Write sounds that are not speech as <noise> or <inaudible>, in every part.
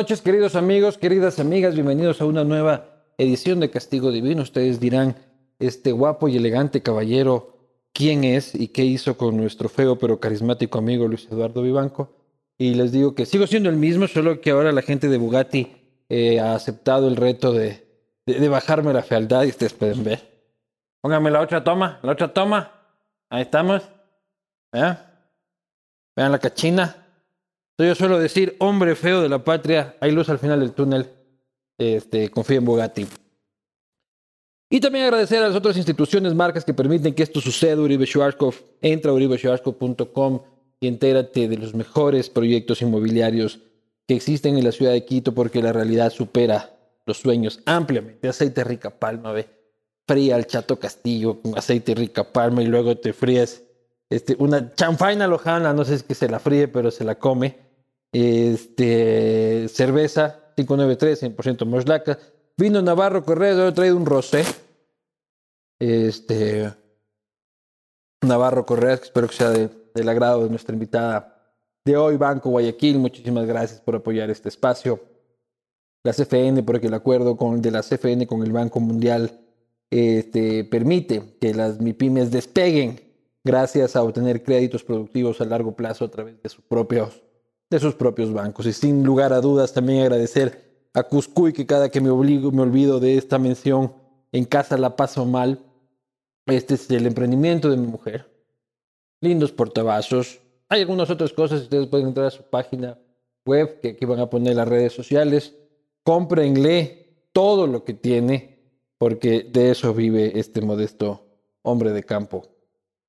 noches, queridos amigos, queridas amigas. Bienvenidos a una nueva edición de Castigo Divino. Ustedes dirán, este guapo y elegante caballero, ¿quién es y qué hizo con nuestro feo pero carismático amigo Luis Eduardo Vivanco? Y les digo que sigo siendo el mismo, solo que ahora la gente de Bugatti eh, ha aceptado el reto de, de, bajarme la fealdad y ustedes pueden ver. Pónganme la otra toma, la otra toma. Ahí estamos. ¿Eh? Vean la cachina. Yo suelo decir, hombre feo de la patria, hay luz al final del túnel. Este, confío en Bugatti. Y también agradecer a las otras instituciones, marcas que permiten que esto suceda. Uribe Schwarzkopf, entra a uribeschwarzkopf.com y entérate de los mejores proyectos inmobiliarios que existen en la ciudad de Quito porque la realidad supera los sueños ampliamente. Aceite rica palma, ve. Fría el chato castillo con aceite rica palma y luego te fríes este, una chanfaina lojana, no sé si que se la fríe, pero se la come este, cerveza 593, 100% moslaca. Vino Navarro Correa, he traído un rosé. Este, Navarro Correa, que espero que sea del agrado de nuestra invitada de hoy, Banco Guayaquil. Muchísimas gracias por apoyar este espacio. La CFN, porque el acuerdo con, de la CFN con el Banco Mundial este, permite que las MIPIMES despeguen gracias a obtener créditos productivos a largo plazo a través de sus propios de sus propios bancos. Y sin lugar a dudas también agradecer a Cuscuy que cada que me, obligo, me olvido de esta mención, en casa la paso mal. Este es el emprendimiento de mi mujer. Lindos portavasos. Hay algunas otras cosas, ustedes pueden entrar a su página web que aquí van a poner las redes sociales. Cómprenle todo lo que tiene, porque de eso vive este modesto hombre de campo,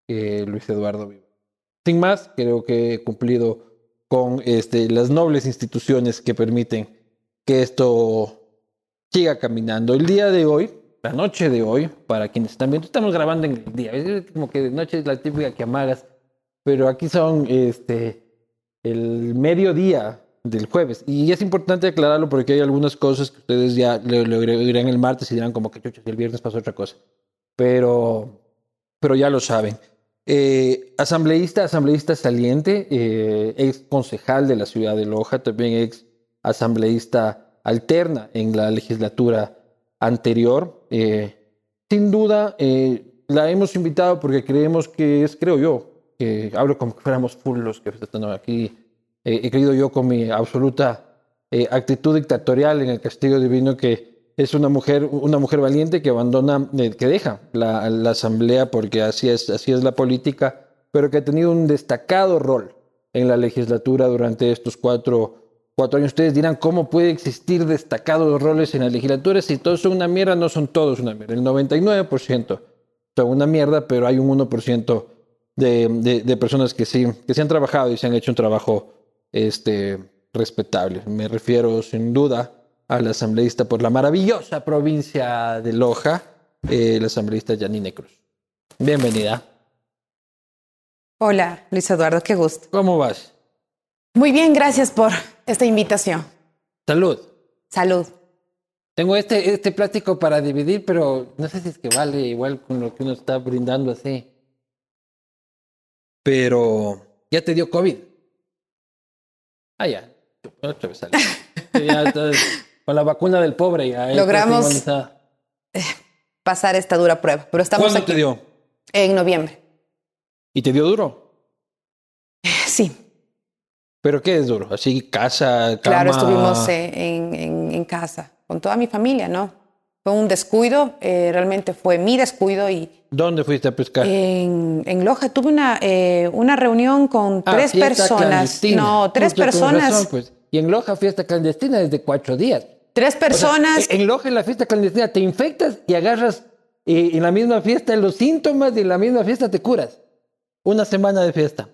Luis Eduardo. Sin más, creo que he cumplido con este, las nobles instituciones que permiten que esto siga caminando. El día de hoy, la noche de hoy, para quienes están viendo, estamos grabando en el día. Es como que de noche es la típica que amagas, pero aquí son este, el mediodía del jueves. Y es importante aclararlo porque hay algunas cosas que ustedes ya lo, dirán el martes y dirán como que chuchos, y el viernes pasó otra cosa. Pero, pero ya lo saben. Eh, asambleísta, asambleísta saliente, eh, ex concejal de la ciudad de Loja, también ex asambleísta alterna en la legislatura anterior. Eh, sin duda, la hemos invitado porque creemos que es, creo yo, que hablo como que fuéramos full los que están aquí. he creído yo con mi absoluta actitud dictatorial en el castigo divino que es una mujer, una mujer valiente que abandona, eh, que deja la, asamblea porque así es, así es la política, pero que ha tenido un destacado rol en la legislatura durante estos cuatro, cuatro años. Ustedes dirán, ¿cómo puede existir destacados roles en la legislatura si todos son una mierda? No son todos una mierda. El 99% son una mierda, pero hay un 1% de, de, de, personas que sí, que sí han trabajado y se han hecho un trabajo este, respetable. Me refiero sin duda al asambleísta por la maravillosa provincia de Loja, el asambleísta Janine Cruz. Bienvenida. Hola, Luis Eduardo, qué gusto. ¿Cómo vas? Muy bien, gracias por esta invitación. Salud. Salud. Tengo este, este plástico para dividir, pero no sé si es que vale igual con lo que uno está brindando así. Pero ya te dio COVID. Ah, ya. <laughs> ya con la vacuna del pobre ya. Logramos eh, pasar esta dura prueba, pero estamos ¿Cuándo te dio? En noviembre. ¿Y te dio duro? <laughs> Sí. ¿Pero qué es duro? ¿Así casa, cama? Claro, estuvimos eh, en, en, casa, con toda mi familia, ¿no? Fue un descuido, eh, realmente fue mi descuido y... ¿Dónde fuiste a pescar? En, en Loja. Tuve una, una reunión con ah, tres personas. No, tres personas. pues. Y en Loja, fiesta clandestina desde cuatro días. Tres personas. en Loja, en la fiesta clandestina, te infectas y agarras y en la misma fiesta los síntomas y en la misma fiesta te curas. Una semana de fiesta.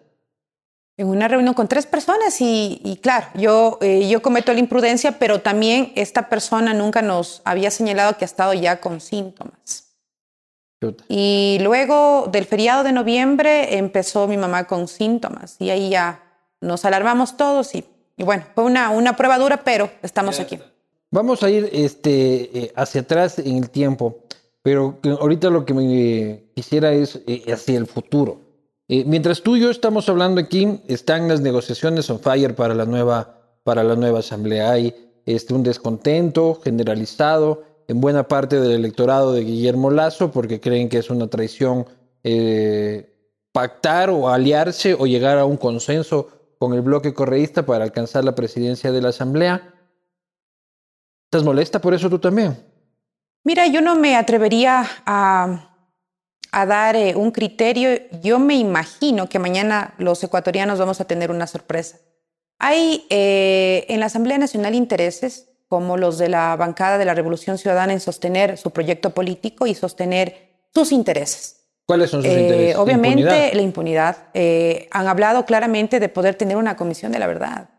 En una reunión con tres personas y, claro, yo, eh, yo cometo la imprudencia, pero también esta persona nunca nos había señalado que ha estado ya con síntomas. Y luego del feriado de noviembre empezó mi mamá con síntomas y ahí ya nos alarmamos todos y y bueno, fue una, una prueba dura, pero estamos aquí. vamos a ir este, eh, hacia atrás en el tiempo, pero ahorita lo que me quisiera es eh, hacia el futuro. Eh, mientras tú y yo estamos hablando aquí, están las negociaciones on fire para la nueva, para la nueva asamblea. Hay este, un descontento generalizado en buena parte del electorado de Guillermo Lazo porque creen que es una traición pactar o aliarse o llegar a un consenso con el bloque correísta para alcanzar la presidencia de la Asamblea. ¿Estás molesta por eso tú también? Mira, yo no me atrevería a, dar eh, un criterio. Yo me imagino que mañana los ecuatorianos vamos a tener una sorpresa. Hay eh, en la Asamblea Nacional intereses, como los de la bancada de la Revolución Ciudadana, en sostener su proyecto político y sostener sus intereses. ¿Cuáles son sus eh, intereses? Obviamente la impunidad. Eh, han hablado claramente de poder tener una comisión de la verdad.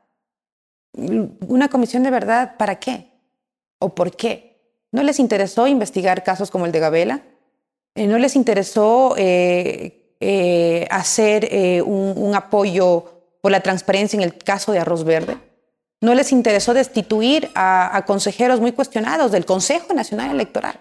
¿Una comisión de verdad para qué? ¿O por qué? ¿No les interesó investigar casos como el de Gabela? Eh, ¿No les interesó hacer un, apoyo por la transparencia en el caso de Arroz Verde? ¿No les interesó destituir a consejeros muy cuestionados del Consejo Nacional Electoral?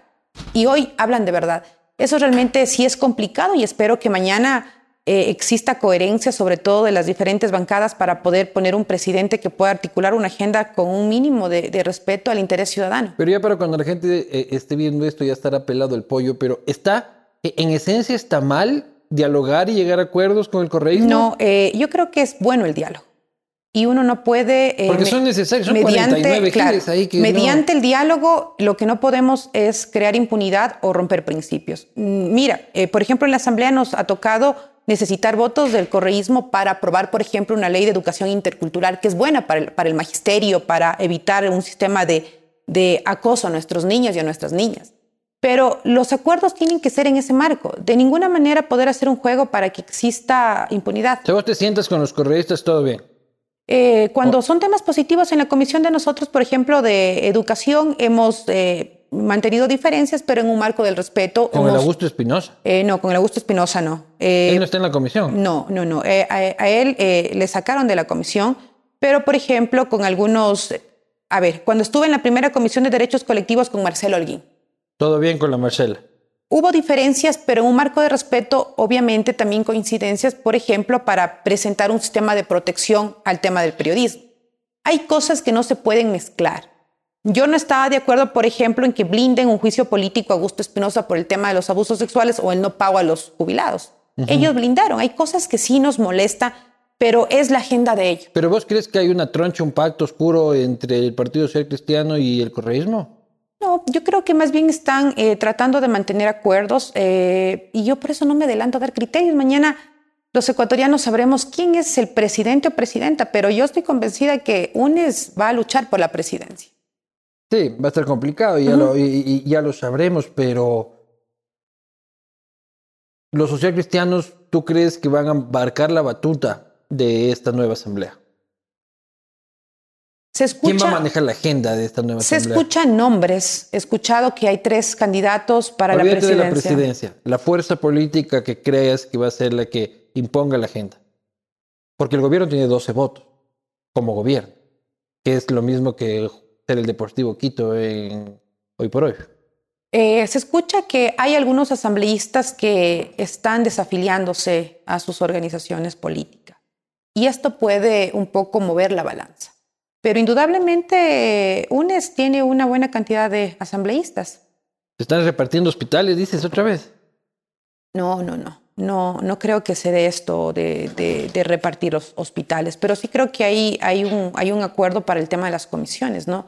Y hoy hablan de verdad. Eso realmente sí es complicado y espero que mañana eh, exista coherencia, sobre todo de las diferentes bancadas, para poder poner un presidente que pueda articular una agenda con un mínimo de, respeto al interés ciudadano. Pero ya para cuando la gente eh, esté viendo esto ya estará pelado el pollo, pero está, eh, en esencia está mal dialogar y llegar a acuerdos con el correísmo. No, yo creo que es bueno el diálogo y uno no puede... Eh, Porque son necesarios, son mediante, 49 ahí que Mediante el diálogo, lo que no podemos es crear impunidad o romper principios. Mm, mira, eh, por ejemplo, en la Asamblea nos ha tocado necesitar votos del correísmo para aprobar, por ejemplo, una ley de educación intercultural que es buena para el, para el magisterio, para evitar un sistema de, de acoso a nuestros niños y a nuestras niñas. Pero los acuerdos tienen que ser en ese marco. De ninguna manera poder hacer un juego para que exista impunidad. Si vos te sientas con los correístas, todo bien. Eh, cuando son temas positivos en la comisión de nosotros, por ejemplo, de educación, hemos eh, mantenido diferencias, pero en un marco del respeto. ¿Con el Augusto Espinosa? Eh, no, con el Augusto Espinosa no. ¿Él no está en la comisión? No, no, no. a, él le sacaron de la comisión, pero por ejemplo, con algunos. A ver, cuando estuve en la primera comisión de derechos colectivos con Marcelo Holguín. Todo bien con la Marcela. Hubo diferencias, pero en un marco de respeto, obviamente también coincidencias, por ejemplo, para presentar un sistema de protección al tema del periodismo. Hay cosas que no se pueden mezclar. Yo no estaba de acuerdo, por ejemplo, en que blinden un juicio político a Augusto Espinosa por el tema de los abusos sexuales o el no pago a los jubilados. Ellos blindaron. Hay cosas que sí nos molesta, pero es la agenda de ellos. ¿Pero vos crees que hay una troncha, un pacto oscuro entre el Partido Social Cristiano y el correísmo? No, yo creo que más bien están eh, tratando de mantener acuerdos eh, y yo por eso no me adelanto a dar criterios. Mañana los ecuatorianos sabremos quién es el presidente o presidenta, pero yo estoy convencida que UNES va a luchar por la presidencia. Sí, va a estar complicado, ya, lo, y, ya lo sabremos, pero los socialcristianos, ¿tú crees que van a embarcar la batuta de esta nueva asamblea? ¿Quién va a manejar la agenda de esta nueva Se escuchan nombres. He escuchado que hay tres candidatos para la presidencia. de la presidencia. La fuerza política que creas que va a ser la que imponga la agenda. Porque el gobierno tiene 12 votos como gobierno, que es lo mismo que ser el Deportivo Quito en, hoy por hoy. Eh, se escucha que hay algunos asambleístas que están desafiliándose a sus organizaciones políticas. Y esto puede un poco mover la balanza. Pero indudablemente UNES tiene una buena cantidad de asambleístas. ¿Se están repartiendo hospitales, dices otra vez? No, no, no. No, no creo que se dé esto de, repartir los hospitales, pero sí creo que hay, hay, un, hay un acuerdo para el tema de las comisiones, ¿no?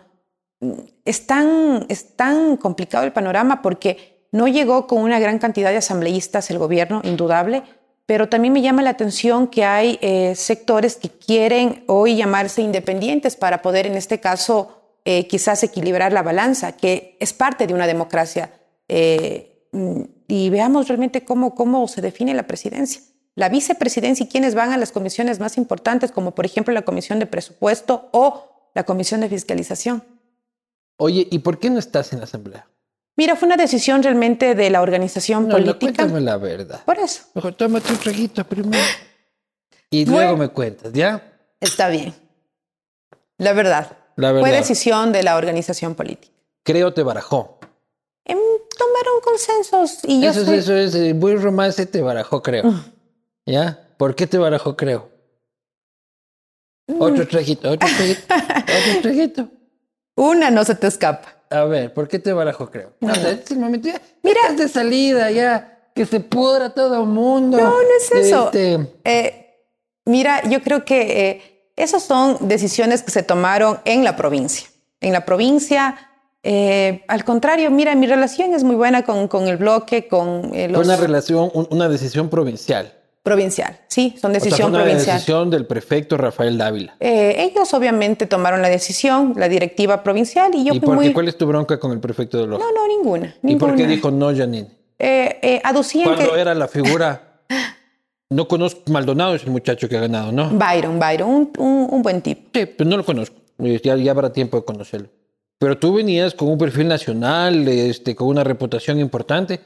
Es tan, es tan complicado el panorama porque no llegó con una gran cantidad de asambleístas el gobierno, indudable, pero también me llama la atención que hay eh, sectores que quieren hoy llamarse independientes para poder, en este caso, eh, quizás equilibrar la balanza, que es parte de una democracia. Eh, y veamos realmente cómo, cómo se define la presidencia. La vicepresidencia y quienes van a las comisiones más importantes, como por ejemplo la comisión de presupuesto o la comisión de fiscalización. Oye, ¿y por qué no estás en la asamblea? Mira, fue una decisión realmente de la organización política. No, cuéntame la verdad. Por eso. Mejor tómate un traguito primero. Y luego me cuentas, ¿ya? Está bien. La verdad. La verdad. Fue decisión de la organización política. Creo te barajó. Em, tomaron consensos y yo Eso, es- soy- eso es, eh, buen romance te barajó, creo. Mm. ¿Ya? ¿Por qué te barajó, creo? Mm. Otro traguito, otro traguito, otro <laughs> traguito. una no se te escapa. A ver, ¿por qué te barajó, creo? No, sé, este es el momento ya. Mira. Estás de salida ya, que se pudra todo el mundo. No, no es eso. Este, Eh, mira, yo creo que eh, esas son decisiones que se tomaron en la provincia. En la provincia, eh, al contrario, mira, mi relación es muy buena con, con el bloque, con eh, fue los una relación, un- una decisión provincial. Provincial. Sí, son O sea, decisión fue una provincial. decisión del prefecto Rafael Dávila. Eh, ellos obviamente tomaron la decisión, la directiva provincial, y yo ¿Y fui por qué? muy... ¿Cuál es tu bronca con el prefecto de Loja? No, no, ninguna. ¿Y por qué ninguna. dijo no, Janine? Eh, eh, aducían Cuando que... era la figura. <laughs> No conozco. Maldonado es el muchacho que ha ganado, ¿no? Byron, Byron, un, un- un buen tipo. Sí, pues no lo conozco. Ya, ya habrá tiempo de conocerlo. Pero tú venías con un perfil nacional, este, con una reputación importante.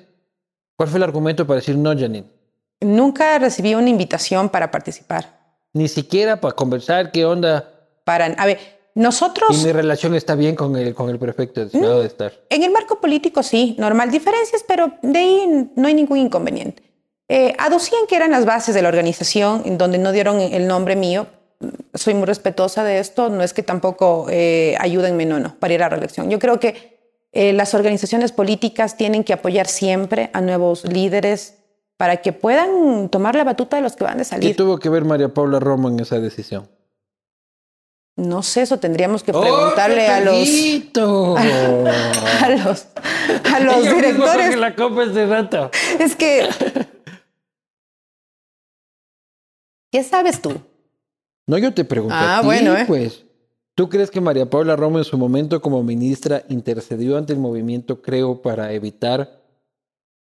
¿Cuál fue el argumento para decir no, Janine? Nunca recibí una invitación para participar. Ni siquiera para conversar qué onda. Para, a ver, nosotros... Y mi relación está bien con el, con el prefecto Senado de estar. En el marco político sí, normal, diferencias, pero de ahí no hay ningún inconveniente. Eh, aducían que eran las bases de la organización, en donde no dieron el nombre mío. Soy muy respetuosa de esto, no es que tampoco eh, ayúdenme, no, no, para ir a la reelección. Yo creo que eh, las organizaciones políticas tienen que apoyar siempre a nuevos líderes para que puedan tomar la batuta de los que van de ¿Qué salir. tuvo que ver María Paula Romo en esa decisión? No sé, eso tendríamos que ¡Oh, preguntarle a los, Petellito! <laughs> a los, a los misma directores. coge la copa rato. Es que. <laughs> ¿Qué sabes tú? No, yo te pregunto. Ah, a ti, bueno, ¿eh? Pues, ¿tú crees que María Paula Romo en su momento como ministra intercedió ante el movimiento Creo para evitar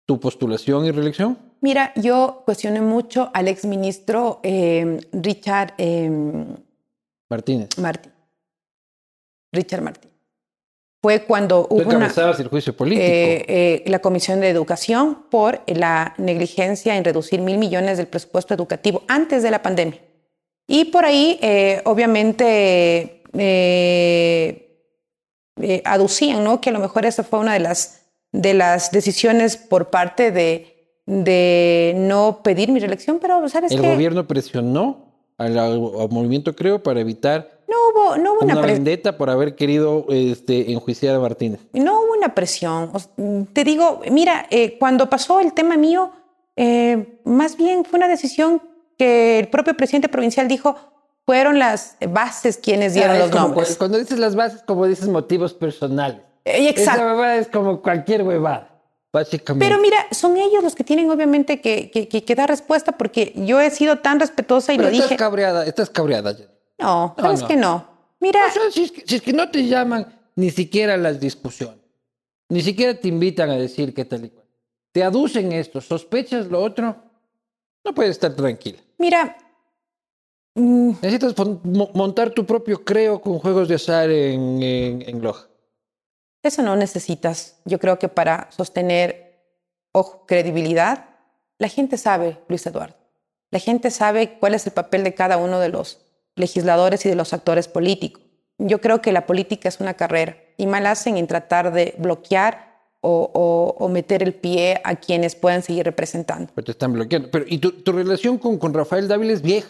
tu postulación y reelección? Mira, yo cuestioné mucho al exministro eh, Richard eh, Martínez. Martín. Richard Martín. Fue cuando hubo una, el juicio político. eh, eh, la Comisión de Educación por la negligencia en reducir mil millones del presupuesto educativo antes de la pandemia. Y por ahí, eh, obviamente, aducían ¿no? que a lo mejor esa fue una de las, de las decisiones por parte de, de no pedir mi reelección, pero ¿sabes el qué? gobierno presionó al, al movimiento Creo para evitar No hubo, no hubo una, vendetta por haber querido este, enjuiciar a Martínez. no hubo una presión. O s- Te digo, mira, eh, cuando pasó el tema mío, eh, más bien fue una decisión que el propio presidente provincial dijo, fueron las bases quienes dieron los nombres. cu- Cuando dices las bases, como dices motivos personales. Eh, exacto. Esa huevada es como cualquier huevada, básicamente. Pero mira, son ellos los que tienen obviamente que, que, que- que dar respuesta porque yo he sido tan respetuosa y Pero lo estás dije. cabreada, estás cabreada. Jenny. No, No, sabes no. que no. Mira, O sea, si es, que, si es que no te llaman ni siquiera a las discusiones, ni siquiera te invitan a decir qué tal y cual. Te aducen esto, sospechas lo otro, no puedes estar tranquila. mira, mm, Necesitas montar tu propio creo con juegos de azar en, en, en Loja. Eso no necesitas. Yo creo que para sostener, ojo, credibilidad, la gente sabe, Luis Eduardo. La gente sabe cuál es el papel de cada uno de los legisladores y de los actores políticos. Yo creo que la política es una carrera y mal hacen en tratar de bloquear o, o- meter el pie a quienes puedan seguir representando. Pero te están bloqueando. Pero, y tu, tu relación con, con Rafael Dávila es vieja.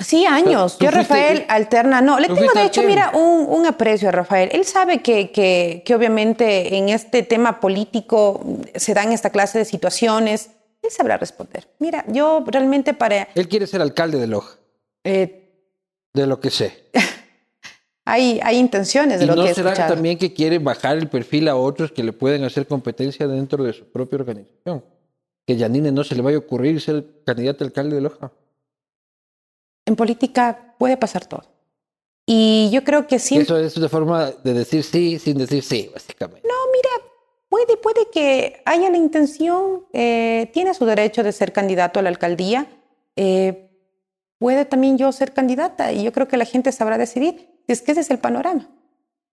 Sí, años. Yo, fuiste- Rafael, alterna. No, le tengo de hecho, mira, un, un aprecio a Rafael. Él sabe que, que, que obviamente en este tema político se dan esta clase de situaciones. Él sabrá responder. Mira, yo realmente para... Él quiere ser alcalde de Loja, eh, de lo que sé. <laughs> hay, hay intenciones de ¿Y lo no que será escuchado. también que quiere bajar el perfil a otros que le pueden hacer competencia dentro de su propia organización? Que Yanine no se le vaya a ocurrir ser candidato a alcalde de Loja. En política puede pasar todo. Y yo creo que siempre... Eso es una forma de decir sí sin decir sí, básicamente. No, mira, puede, puede que haya la intención, eh, tiene su derecho de ser candidato a la alcaldía, eh, puede también yo ser candidata y yo creo que la gente sabrá decidir si es que ese es el panorama.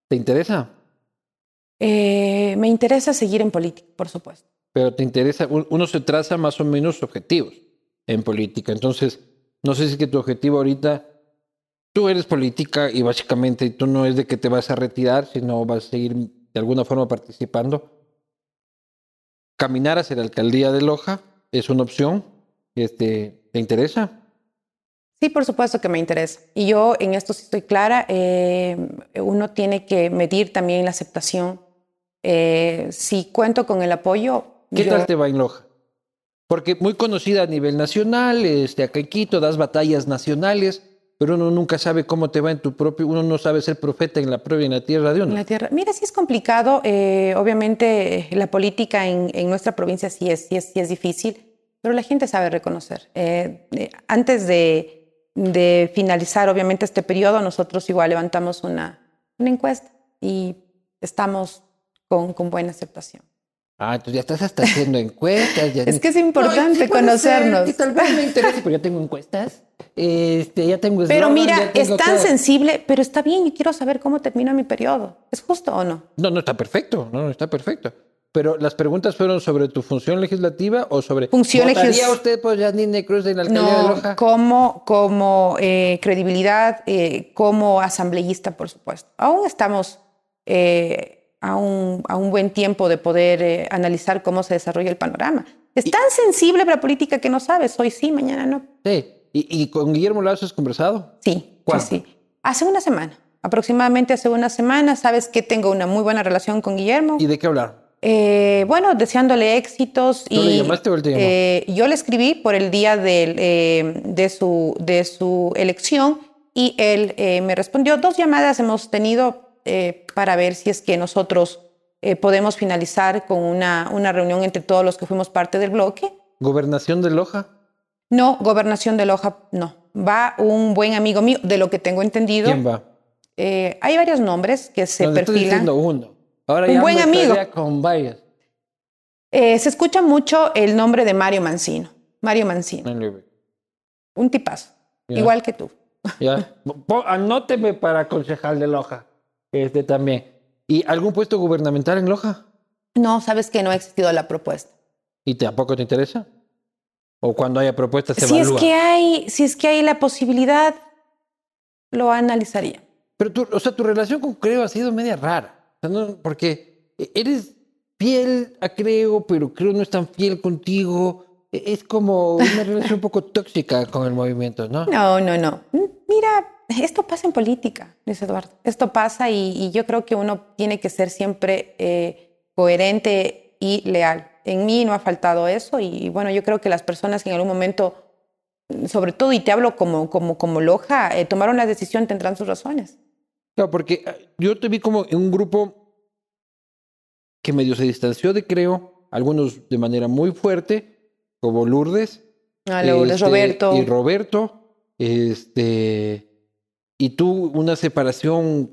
¿Te interesa? Eh, me interesa seguir en política, por supuesto. Pero te interesa, un- uno se traza más o menos objetivos en política. Entonces, no sé si es que tu objetivo ahorita tú eres política y básicamente tú no es de que te vas a retirar, sino vas a seguir de alguna forma participando. Caminar hacia la alcaldía de Loja es una opción. Este, ¿Te interesa? Sí, por supuesto que me interesa. Y yo en esto sí estoy clara. Eh, uno tiene que medir también la aceptación. Eh, si cuento con el apoyo. ¿Qué tal te va en Loja? Porque muy conocida a nivel nacional, este, acá en Quito das batallas nacionales pero uno nunca sabe cómo te va en tu propio, uno no sabe ser profeta en la propia en la tierra de uno. En la tierra. Mira, sí es complicado. Eh, obviamente la política en, nuestra provincia sí es, sí, es, sí es difícil, pero la gente sabe reconocer. Eh, eh, antes de, de, finalizar, obviamente, este periodo, nosotros igual levantamos una, una encuesta y estamos con, con buena aceptación. Ah, entonces ya estás hasta haciendo encuestas. <laughs> es que es importante conocernos. tal vez <laughs> me interese, pero ya tengo encuestas. Este, ya tengo Pero mira, es tan sensible, pero está bien y quiero saber cómo termina mi periodo. ¿Es justo o no? No, no está perfecto, no, no está perfecto. Pero las preguntas fueron sobre tu función legislativa o sobre función legislativa. usted por Janine Cruz en la alcaldía de Loja? Como, como eh, credibilidad, eh, como asambleísta, por supuesto. Aún estamos eh, a un, a un buen tiempo de poder eh, analizar cómo se desarrolla el panorama. Es tan sensible la política que no sabes, hoy sí, mañana no. Sí, ¿y, con Guillermo Lazo has conversado? Sí, sí, sí. Hace una semana, aproximadamente hace una semana, sabes que tengo una muy buena relación con Guillermo. ¿Y de qué hablar? Eh, bueno, deseándole éxitos. ¿Tú y, le llamaste o él te llamó? Eh, yo le escribí por el día de, de, su, de su elección y él me respondió. Dos llamadas hemos tenido eh, para ver si es que nosotros eh, podemos finalizar con una, una reunión entre todos los que fuimos parte del bloque. ¿Gobernación de Loja? No, gobernación de Loja no. Va un buen amigo mío, de lo que tengo entendido. ¿Quién va? Eh, hay varios nombres que se no, perfilan. Estoy uno. Ahora un buen amigo. Con varios. se escucha mucho el nombre de Mario Mancino. Mario Mancino. Un tipazo. Igual que tú. Ya. <laughs> Anóteme para concejal de Loja. Este también. ¿Y algún puesto gubernamental en Loja? No, sabes que no ha existido la propuesta. ¿Y tampoco te interesa? ¿O cuando haya propuestas se si evalúa? Es que hay, si es que hay la posibilidad, lo analizaría. Pero tu, o sea, tu relación con Creo ha sido media rara. Porque eres fiel a Creo, pero Creo no es tan fiel contigo. E, es como una relación un poco <laughs> tóxica con el movimiento, ¿no? No, no, no. Mira, esto pasa en política, Luis Eduardo. Esto pasa y, yo creo que uno tiene que ser siempre eh, coherente y leal. En mí no ha faltado eso y bueno, yo creo que las personas que en algún momento, sobre todo, y te hablo como, como, como Loja, eh, tomaron la decisión tendrán sus razones. Claro, porque eh, yo te vi como en un grupo que medio se distanció de Creo, algunos de manera muy fuerte, como Lourdes. Ah, Lourdes, este, Roberto. Y Roberto, este y tú una separación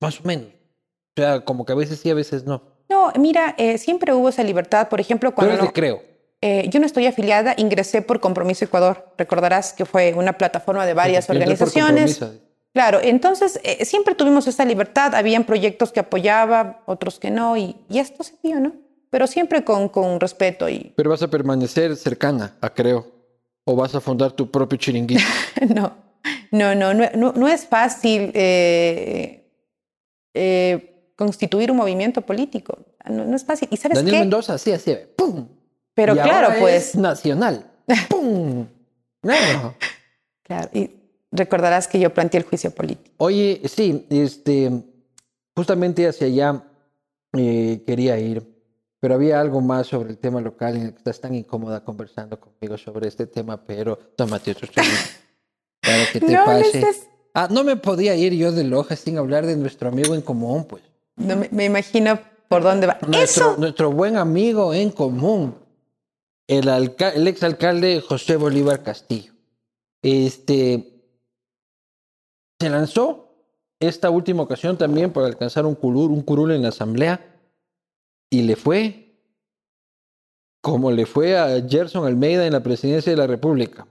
más o menos. O sea, como que a veces sí, a veces no. No, mira, eh, siempre hubo esa libertad. Por ejemplo, cuando... no, creo. Eh, yo no estoy afiliada, ingresé por Compromiso Ecuador. Recordarás que fue una plataforma de varias organizaciones. Claro, entonces eh, siempre tuvimos esa libertad. Habían proyectos que apoyaba, otros que no, y, y esto se dio, ¿no? Pero siempre con, con respeto. Y... Pero vas a permanecer cercana a Creo, o vas a fundar tu propio chiringuito. <laughs> no. No, no, no, no es fácil eh, eh, constituir un movimiento político. No, es fácil. ¿Y sabes Daniel qué? Mendoza, sí, así, ¡pum! Pero claro, pues. Es nacional. <laughs> ¡Pum! Claro. Claro. Y recordarás que yo planteé el juicio político. Oye, sí, este, justamente hacia allá eh, quería ir, pero había algo más sobre el tema local en el que estás tan incómoda conversando conmigo sobre este tema, pero tómate otro para que te pase. Ah, no me podía ir yo de Loja sin hablar de nuestro amigo en común, pues. No, me, imagino por dónde va. Nuestro, nuestro buen amigo en común, el, el exalcalde José Bolívar Castillo. Este se lanzó esta última ocasión también para alcanzar un curul, un curul en la asamblea y le fue como le fue a Gerson Almeida en la presidencia de la República.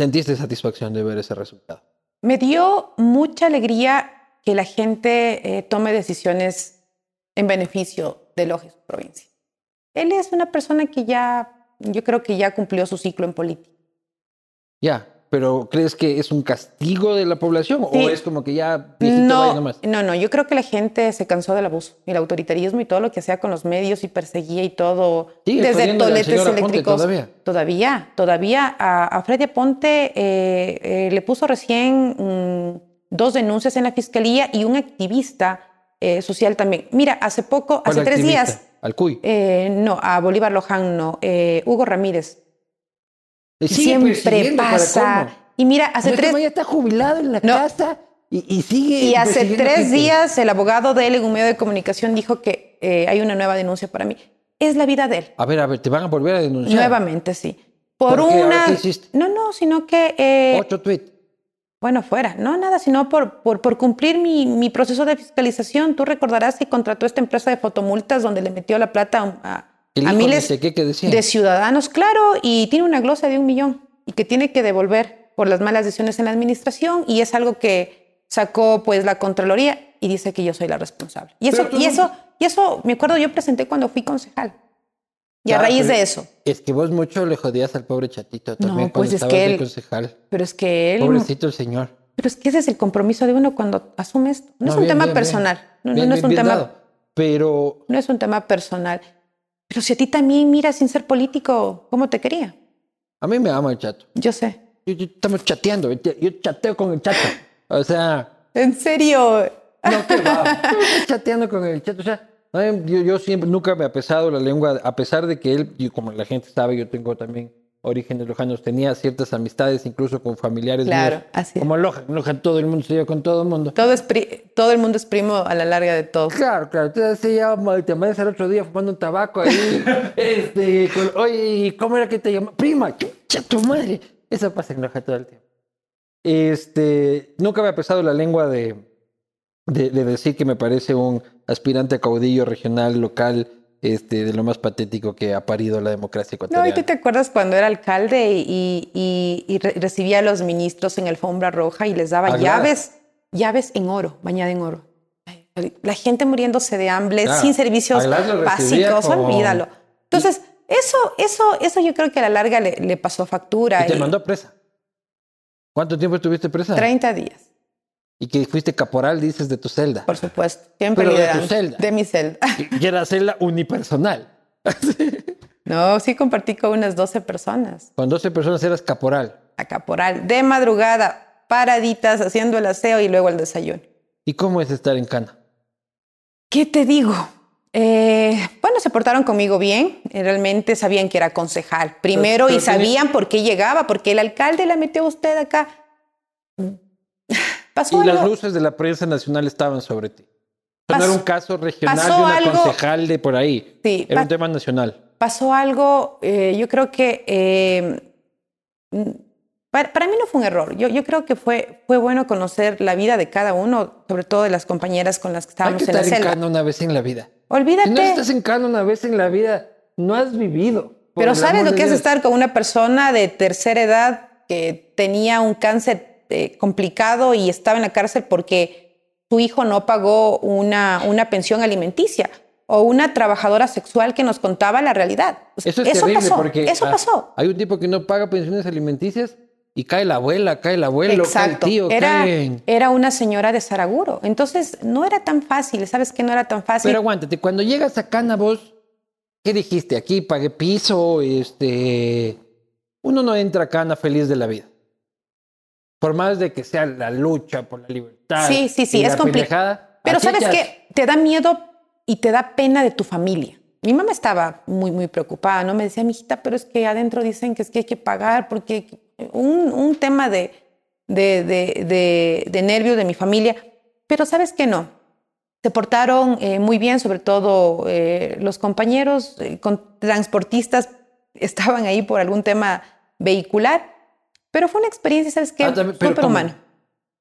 ¿Sentiste satisfacción de ver ese resultado? Me dio mucha alegría que la gente eh, tome decisiones en beneficio de Loja y su provincia. Él es una persona que ya, yo creo que ya cumplió su ciclo en política. Ya, pero ¿crees que es un castigo de la población Sí. o es como que ya No, nomás? no, no, yo creo que la gente se cansó del abuso y el autoritarismo y todo lo que hacía con los medios y perseguía y todo. Desde toletes señora Ponte eléctricos. todavía. Todavía, todavía. A, a Freddy Aponte eh, eh, le puso recién mm, dos denuncias en la fiscalía y un activista eh, social también. Mira, hace poco, ¿Cuál hace tres activista? días, Al CUI. eh, no, a Bolívar Loján no, eh, Hugo Ramírez. Siempre persiguiendo, ¿para pasa. Y mira, hace Este tres, ya está jubilado en la No. casa y, y sigue. Y hace tres gente. días el abogado de él en un medio de comunicación dijo que eh, hay una nueva denuncia para mí. Es la vida de él. A ver, a ver, te van a volver a denunciar. Nuevamente, sí. Por, ¿Por qué? ¿Ahora una... qué hiciste? No, no, sino que... eh, Ocho tweets. bueno, fuera. No, nada, sino por, por, por cumplir mi, mi proceso de fiscalización. Tú recordarás que contrató esta empresa de fotomultas donde le metió la plata a, El a de ciudadanos, claro, y tiene una glosa de un millón y que tiene que devolver por las malas decisiones en la administración y es algo que sacó pues la Contraloría y dice que yo soy la responsable. Y eso, y no- eso, y eso me acuerdo yo presenté cuando fui concejal. Y a Ah, raíz de eso. Es que vos mucho le jodías al pobre chatito también No, cuando pues es estabas que de él- concejal. Pero es que él... Pobrecito el señor. Pero es que ese es el compromiso de uno cuando asume esto. No, es un bien, tema bien, personal. bien. No, no, no es un tema... dado. Pero No es un tema personal. Pero si a ti también, mira, sin ser político, ¿cómo te quería? a mí me ama el chato. Yo sé. Yo- yo- estamos chateando. Yo, chateo con el chato. O sea, ¿En serio? no, que va. Chateando con el chato. O sea, yo, yo siempre, nunca me ha pesado la lengua, a pesar de que él, y como la gente sabe, yo tengo también orígenes lojanos, tenía ciertas amistades, incluso con familiares Claro, míos. así es. Como Loja, Loja todo el mundo se lleva con todo el mundo. Todo, es pri- todo el mundo es primo a la larga de todo. Claro, claro. Entonces se llama, te amaneces el otro día fumando un tabaco ahí. <laughs> este, con- oye, ¿y ¿cómo era que te llama? Prima, chucha tu madre. Eso pasa en Loja todo el tiempo. Este, nunca me ha pesado la lengua de, de, de decir que me parece un aspirante a caudillo regional, local, este, de lo más patético que ha parido la democracia No, ecuatoriana. ¿y tú te acuerdas cuando era alcalde y, y- y re- recibía a los ministros en alfombra roja y les daba Ah, llaves, llaves en oro, bañada en oro? La gente muriéndose de hambre, Claro. sin servicios básicos, como- olvídalo. Entonces, eso, eso, eso yo creo que a la larga le, le pasó factura. Y te mandó presa. ¿Cuánto tiempo estuviste presa? 30 días, Y que fuiste caporal, dices, de tu celda. por supuesto. Siempre Pero de tu celda. De mi celda. <laughs> Y era celda unipersonal. <laughs> No, sí compartí con unas 12 personas. Con 12 personas eras caporal. A caporal, de madrugada, paraditas, haciendo el aseo y luego el desayuno. ¿Y cómo es estar en Cana? ¿Qué te digo? Eh, bueno, se portaron conmigo bien. eh, Realmente sabían que era concejal. Primero, pero y sabían por qué llegaba, porque el alcalde la metió a usted acá. Pasó Y las luces de la prensa nacional estaban sobre ti. Sea, no Pasó- era un caso regional de pasó una algo- concejal de por ahí. Sí, Era un tema nacional. pasó algo, eh, yo creo que eh, mm, para, para mí no fue un error. Yo, yo creo que fue, fue bueno conocer la vida de cada uno, sobre todo de las compañeras con las que Hay estábamos que en la estar en celda. Cana una vez en la vida. Olvídate. Si no estás en Cana una vez en la vida, no has vivido. Pero ¿sabes lo que es estar con una persona de tercera edad que tenía un cáncer eh, complicado y estaba en la cárcel porque su hijo no pagó una, una pensión alimenticia? O una trabajadora sexual que nos contaba la realidad. O sea, Eso es terrible pasó, porque eso ah, pasó. hay un tipo que no paga pensiones alimenticias y cae la abuela, cae el abuelo, Exacto. cae el tío, era, caen. era una señora de Saraguro. Entonces, no era tan fácil. ¿Sabes qué? No era tan fácil. Pero aguántate, cuando llegas a Cana vos, ¿qué dijiste? Aquí pagué piso, este... Uno no entra a Cana feliz de la vida. Por más de que sea la lucha por la libertad. Sí, sí, sí, y es la compli- pendejada, Pero sabes qué, te da miedo y te da pena de tu familia. Mi mamá estaba muy, muy preocupada, ¿no? Me decía, mijita, pero es que adentro dicen que es que hay que pagar porque un, un tema de, de, de, de, de nervios de mi familia. Pero sabes que no. Se portaron eh, muy bien, sobre todo eh, los compañeros eh, con transportistas <laughs> estaban ahí por algún tema vehicular. Pero fue una experiencia, ¿sabes qué? Ah, también- pero Súper ¿cómo? humana.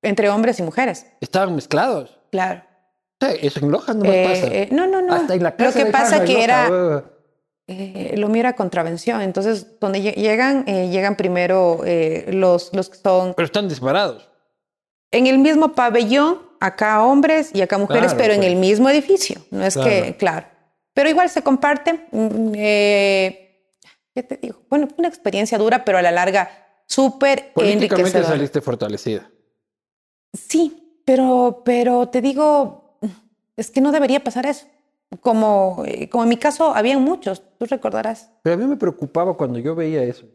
Entre hombres y mujeres. Estaban mezclados. Claro. Eso en Loja no me Eh, pasa. eh, no, no, no. Hasta en la Lo que pasa que era, uh, eh, lo mío era contravención. Entonces, donde lle- llegan, llegan primero los, los que son Pero están disparados. en el mismo pabellón, acá hombres y acá mujeres, Claro, pero en pues. el mismo edificio. No es que, Claro. Pero igual se comparte. mm, ¿Qué te digo? Bueno, una experiencia dura, pero a la larga súper Políticamente enriquecedor. saliste fortalecida. Sí, pero, pero te digo, es que no debería pasar eso. Como, eh, como en mi caso, habían muchos, tú recordarás. Pero a mí me preocupaba cuando yo veía eso,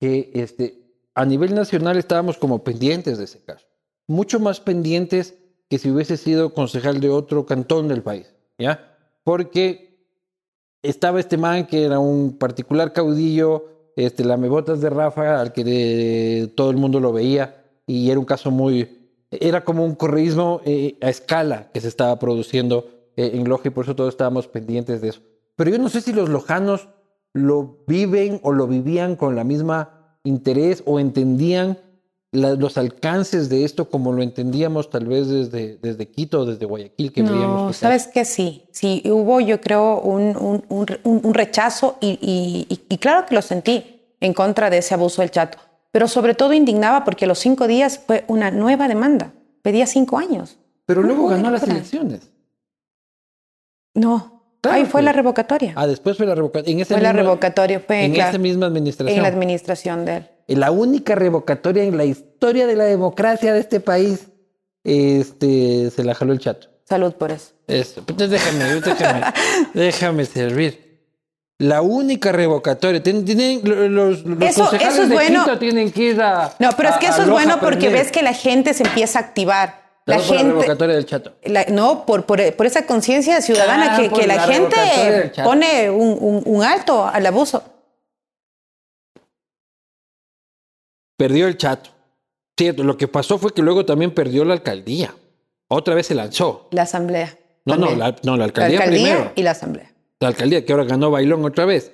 que este, a nivel nacional estábamos como pendientes de ese caso. Mucho más pendientes que si hubiese sido concejal de otro cantón del país, ¿ya? Porque estaba este man que era un particular caudillo, este, lamebotas de Rafa, al que de- todo el mundo lo veía, y era un caso muy... Era como un correísmo eh, a escala que se estaba produciendo eh, en Loja y por eso todos estábamos pendientes de eso. Pero yo no sé si los lojanos lo viven o lo vivían con la misma interés o entendían la- los alcances de esto como lo entendíamos tal vez desde, desde Quito desde Guayaquil que. No, quizás. sabes que sí, sí, hubo yo creo un, un- un re- un- un rechazo y, y- claro que lo sentí en contra de ese abuso del chato, pero sobre todo indignaba porque los cinco días fue una nueva demanda, pedía cinco años. Pero luego ganó las elecciones. No, Claro, ahí fue la revocatoria. Ah, después fue la revocatoria. En fue la revocatoria, fue en claro, esa misma administración. en la administración de él. La única revocatoria en la historia de la democracia de este país, este, se la jaló el chato. Salud por eso. Eso, entonces déjame, déjame, <laughs> déjame servir. La única revocatoria. Tien- Tienen, los, los Eso- concejales eso es de bueno. Quito tienen que ir a. No, pero es que eso es bueno porque ves que la gente se empieza a activar. La Todo por la gente, revocatoria del chato. la- no, por, por, por esa conciencia ciudadana Ah, que, que la, gente pone un, un- un alto al abuso. Perdió el chato. Cierto, lo que pasó fue que luego también perdió la alcaldía. Otra vez se lanzó. La asamblea. No, no, la, no, la La alcaldía, alcaldía primero. y la asamblea. La alcaldía, que ahora ganó Bailón otra vez.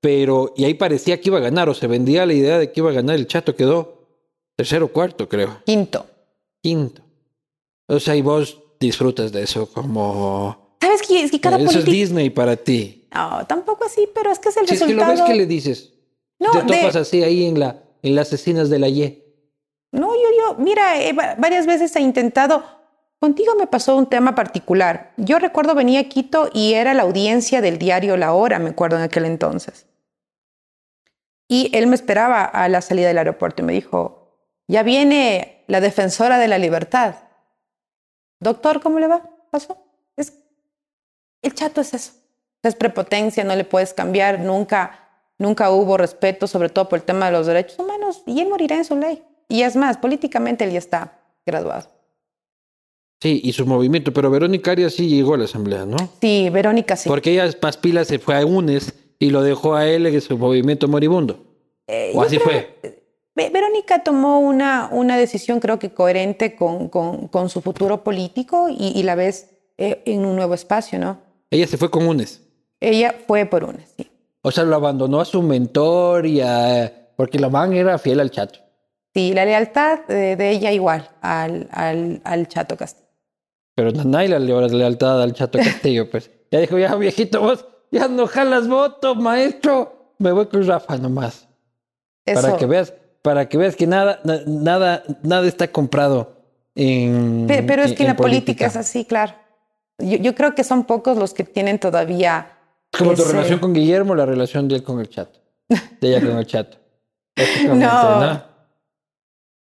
Pero, y ahí parecía que iba a ganar, o se vendía la idea de que iba a ganar. El chato quedó tercero o cuarto, creo. Quinto. Quinto. O sea, y vos disfrutas de eso como. ¿Sabes qué? Es que cada eso es. Disney para ti. No, tampoco así, pero es que es el Si es que resultado... lo ves, ¿qué le dices? No, Te de- topas así ahí en, la, en las escenas de la Y. No, yo, yo, mira, eh, va- varias veces he intentado. Contigo me pasó un tema particular. Yo recuerdo venía a Quito y era la audiencia del diario La Hora, me acuerdo en aquel entonces. Y él me esperaba a la salida del aeropuerto y me dijo, ya viene la defensora de la libertad. Doctor, ¿cómo le va? ¿Pasó? Es, el chato es eso. Es prepotencia, no le puedes cambiar, nunca, nunca hubo respeto, sobre todo por el tema de los derechos humanos, y él morirá en su ley. Y es más, políticamente él ya está graduado. Sí, y su movimiento. Pero Verónica Arias sí llegó a la asamblea, ¿no? Sí, Verónica sí. Porque ella, más pilas, se fue a UNES y lo dejó a él en su movimiento moribundo. Eh, o así creo- fue. Ve- Verónica tomó una, una decisión creo que coherente con, con, con su futuro político y, y la ves eh, en un nuevo espacio, ¿no? Ella se fue con UNES. Ella fue por una, sí. O sea, lo abandonó a su mentor y a... Porque la man era fiel al chato. Sí, la lealtad de, de ella igual al, al, al Chato Castillo. Pero Nanay la le- lealtad al chato Castillo, <laughs> pues. Ya dijo, ya viejito, vos ya no jalas votos, maestro. Me voy con Rafa nomás. Eso, Para que veas, para que veas que nada, na- nada, nada está comprado en. Pe- pero es en- que en la en política es así, claro. Yo, yo creo que son pocos los que tienen todavía... Como tu relación con Guillermo, la relación de él con el chato. De ella con el chato. <laughs> No.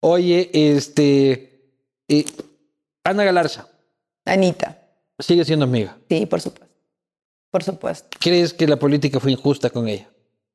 Oye, este. eh, Ana Galarza Anita, sigue siendo amiga. sí, por supuesto. Por supuesto. ¿Crees que la política fue injusta con ella?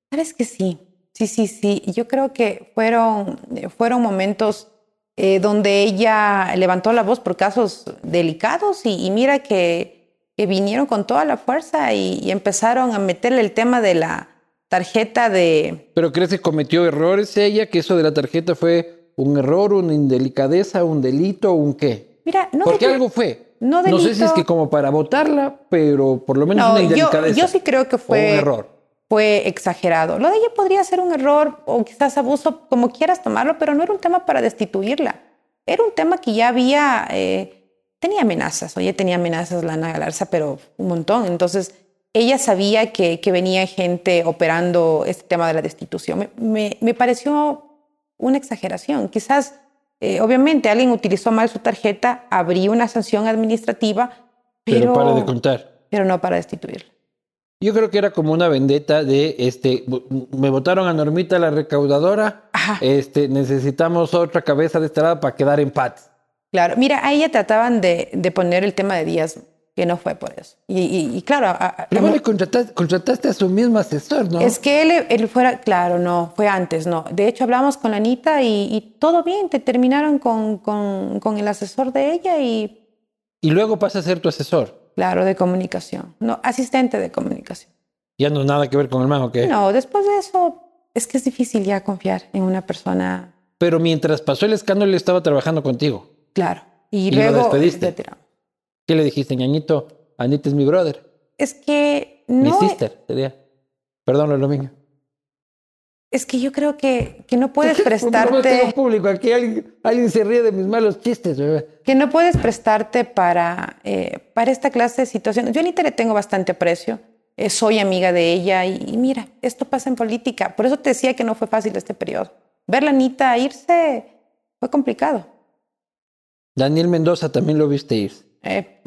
Sabes que sí, sí, sí, sí. Yo creo que fueron, fueron momentos eh, donde ella levantó la voz por casos delicados y, y mira que, que vinieron con toda la fuerza y, y empezaron a meterle el tema de la tarjeta de... ¿Pero crees que cometió errores ella? ¿Que eso de la tarjeta fue un error, una indelicadeza, un delito, un qué? Mira, no Porque algo fue. no sé si es que como para votarla, pero por lo menos No, una indelicadeza. yo sí creo que fue... un error. fue exagerado. Lo de ella podría ser un error o quizás abuso, como quieras tomarlo, pero no era un tema para destituirla. Era un tema que ya había, eh, tenía amenazas, oye, tenía amenazas la Ana Galarza, pero un montón. Entonces, ella sabía que, que venía gente operando este tema de la destitución. Me, me- me pareció una exageración. Quizás, eh, obviamente, alguien utilizó mal su tarjeta, habría una sanción administrativa, Pero, pero, para de contar. pero no para destituirla. Yo creo que era como una vendetta de, este, me votaron a Normita la recaudadora, Ajá. este, necesitamos otra cabeza de este lado para quedar en paz. Claro, mira, a ella trataban de, de poner el tema de Díaz, que no fue por eso. Y, y- y claro, a- a- Pero vos le contrataste, contrataste a su mismo asesor, ¿no? es que él, él fuera, claro, no, fue antes, no. De hecho, hablamos con la Anita y, y todo bien, te terminaron con, con, con el asesor de ella y, Y luego pasa a ser tu asesor. claro, de comunicación, no, asistente de comunicación. Ya no nada que ver con el man, ¿ok? No, después de eso, es que es difícil ya confiar en una persona, Pero mientras pasó el escándalo, él estaba trabajando contigo. Claro. Y, ¿Y lo luego despediste? retiramos. ¿Qué le dijiste, ñañito? Anita es mi brother, Es que mi no, sister, sería. Perdón, lo mío. es que yo creo que, que no puedes <laughs> tengo prestarte... público, aquí alguien, alguien se ríe de mis malos chistes, bebé. que no puedes prestarte para, eh, para esta clase de situaciones. Yo a Anita le tengo bastante aprecio, eh, soy amiga de ella y, y mira, esto pasa en política. Por eso te decía que no fue fácil este periodo. Ver la Anita irse fue complicado. Daniel Mendoza también lo viste ir. Eh,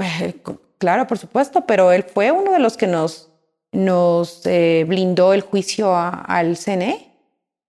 claro, por supuesto, pero él fue uno de los que nos, nos eh, blindó el juicio a- al CNE.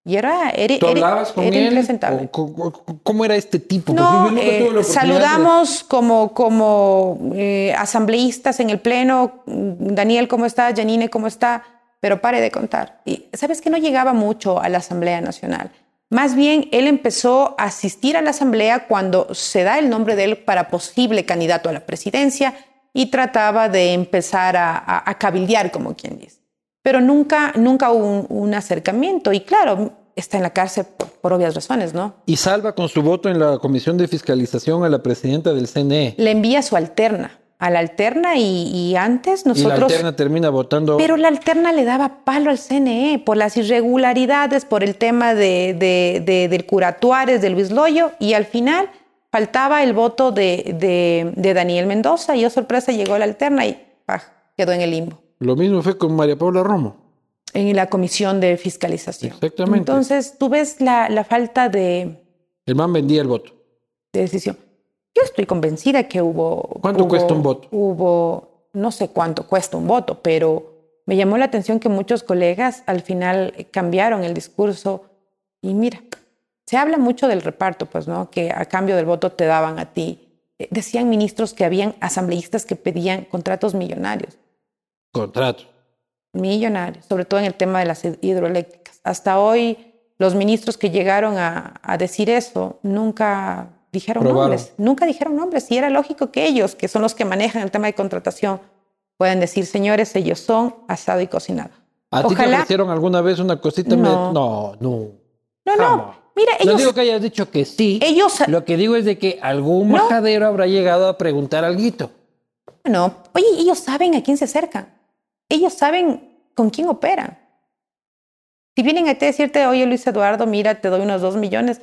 Y era, era, ¿Tú hablabas con era él? impresentable. ¿O co- co- ¿Cómo era este tipo? No, eh, saludamos como, como eh, asambleístas en el pleno. Daniel, ¿cómo está? Janine, ¿cómo está? Pero pare de contar. Y sabes que no llegaba mucho a la Asamblea Nacional. Más bien, él empezó a asistir a la Asamblea cuando se da el nombre de él para posible candidato a la presidencia y trataba de empezar a, a- a cabildear, como quien dice. Pero nunca, nunca hubo un, un acercamiento. Y claro, está en la cárcel por, por obvias razones, ¿no? Y salva con su voto en la Comisión de Fiscalización a la presidenta del CNE. le envía su alterna, a la alterna y, y antes Y la nosotros... alterna termina votando. Pero la alterna le daba palo al CNE por las irregularidades, por el tema de, de- de- del curatuares, de Luis Loyo, y al final faltaba el voto de, Daniel Mendoza, y oh sorpresa llegó la alterna y quedó en el limbo, Lo mismo fue con María Paula Romo. en la comisión de fiscalización. Exactamente. Entonces, tú ves la, la falta de, El man vendía el voto. de decisión. Yo estoy convencida que hubo... ¿Cuánto hubo- cuesta un voto? Hubo, no sé cuánto cuesta un voto, pero me llamó la atención que muchos colegas al final eh, cambiaron el discurso y mira, se habla mucho del reparto, pues, ¿no? Que a cambio del voto te daban a ti. Eh, Decían ministros que habían asambleístas que pedían contratos millonarios, Contrato. millonarios, sobre todo en el tema de las hidroeléctricas. Hasta hoy, los ministros que llegaron a, a decir eso nunca dijeron Probaron. nombres, nunca dijeron nombres. Y era lógico que ellos, que son los que manejan el tema de contratación, puedan decir, señores, ellos son asado y cocinado. ¿A ti te ofrecieron alguna vez una cosita? No. No, no. No, no, mira, No ellos, digo que hayas dicho que sí. ellos, Lo que digo es de que algún No. majadero habrá llegado a preguntar algo. no, oye, ellos saben a quién se acercan. Ellos saben con quién operan. Si vienen a ti a decirte, oye Luis Eduardo, mira, te doy unos dos millones,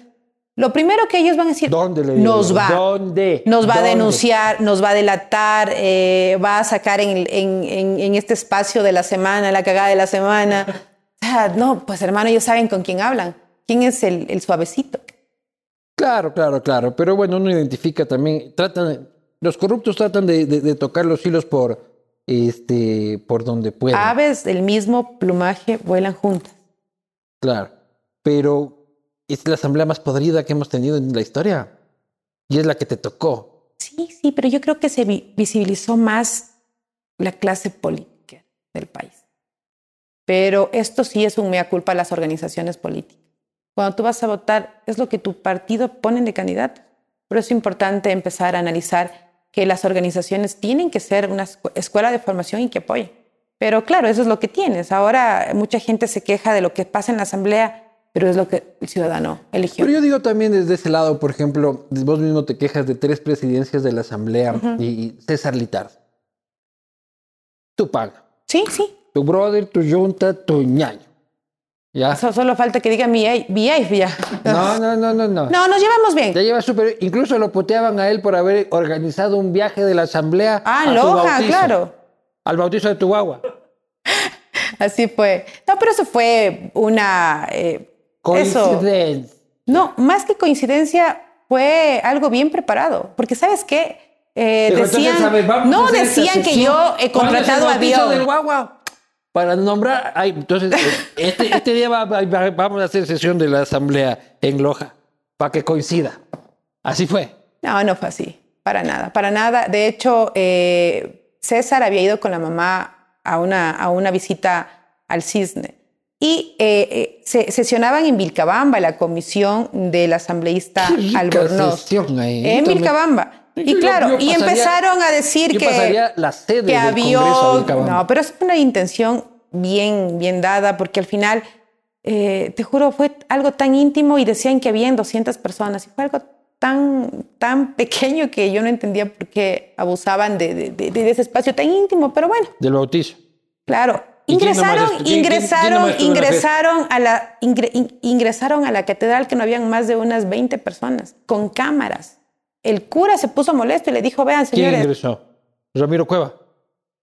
lo primero que ellos van a decir, ¿Dónde le nos va, ¿Dónde? nos va a denunciar, nos va a delatar, eh, va a sacar en, en- en- en este espacio de la semana, la cagada de la semana. <laughs> O sea, no, pues hermano, ellos saben con quién hablan, quién es el, el suavecito. Claro, claro, claro. Pero bueno, uno identifica también, tratan, los corruptos tratan de, de- de tocar los hilos por, este, por donde pueden. Aves del mismo plumaje vuelan juntas. Claro. Pero es la asamblea más podrida que hemos tenido en la historia. Y es la que te tocó. Sí, sí, pero yo creo que se vi- visibilizó más la clase política del país. Pero esto sí es un mea culpa a las organizaciones políticas. Cuando tú vas a votar, es lo que tu partido pone de candidato. Pero es importante empezar a analizar que las organizaciones tienen que ser una escu- escuela de formación y que apoyen. Pero claro, eso es lo que tienes. Ahora mucha gente se queja de lo que pasa en la asamblea, pero es lo que el ciudadano eligió. Pero yo digo también desde ese lado, por ejemplo, vos mismo te quejas de tres presidencias de la asamblea y, y César Litar. Tu paga. Sí, sí. Tu brother, tu junta, tu ñaño. ¿Ya? So- solo falta que diga VA, VA, ya. No, no, no, no, no. No, nos llevamos bien. Ya lleva súper. Incluso lo puteaban a él por haber organizado un viaje de la asamblea. Ah, a tu bautizo. claro. Al bautizo de tu guagua. <laughs> Así fue. No, pero eso fue una... eh, eso. Coincidencia. No, más que coincidencia, fue algo bien preparado. Porque, ¿sabes qué? Eh, entonces, decían, ver, no decían que yo he ¿Cuándo es el contratado a del Dios. guagua? para nombrar. Ay, entonces, este, este día va- va- va- vamos a hacer sesión de la asamblea en Loja, para que coincida. Así fue. No, no fue así, para nada, para nada. De hecho, eh, César había ido con la mamá a una, a una visita al Cisne y eh, eh, se sesionaban en Vilcabamba, la comisión del asambleísta Qué rica Albornoz. ahí. En Vilcabamba. Y yo- claro, yo y pasaría- empezaron a decir yo que, la sede que del había... No, pero es una intención bien, bien dada, porque al final, eh, te juro, fue algo tan íntimo y decían que habían 200 personas. Y fue algo tan, tan pequeño que yo no entendía por qué abusaban de, de- de- de ese espacio tan íntimo. Pero bueno, Del bautizo. claro. ¿Y quién Ingresaron, quién- quién- quién ingresaron, ingresaron a la, ingre- in- ingresaron a la catedral que no habían más de unas 20 personas con cámaras. El cura se puso molesto y le dijo, vean, ¿Quién señores, ingresó? Ramiro Cueva.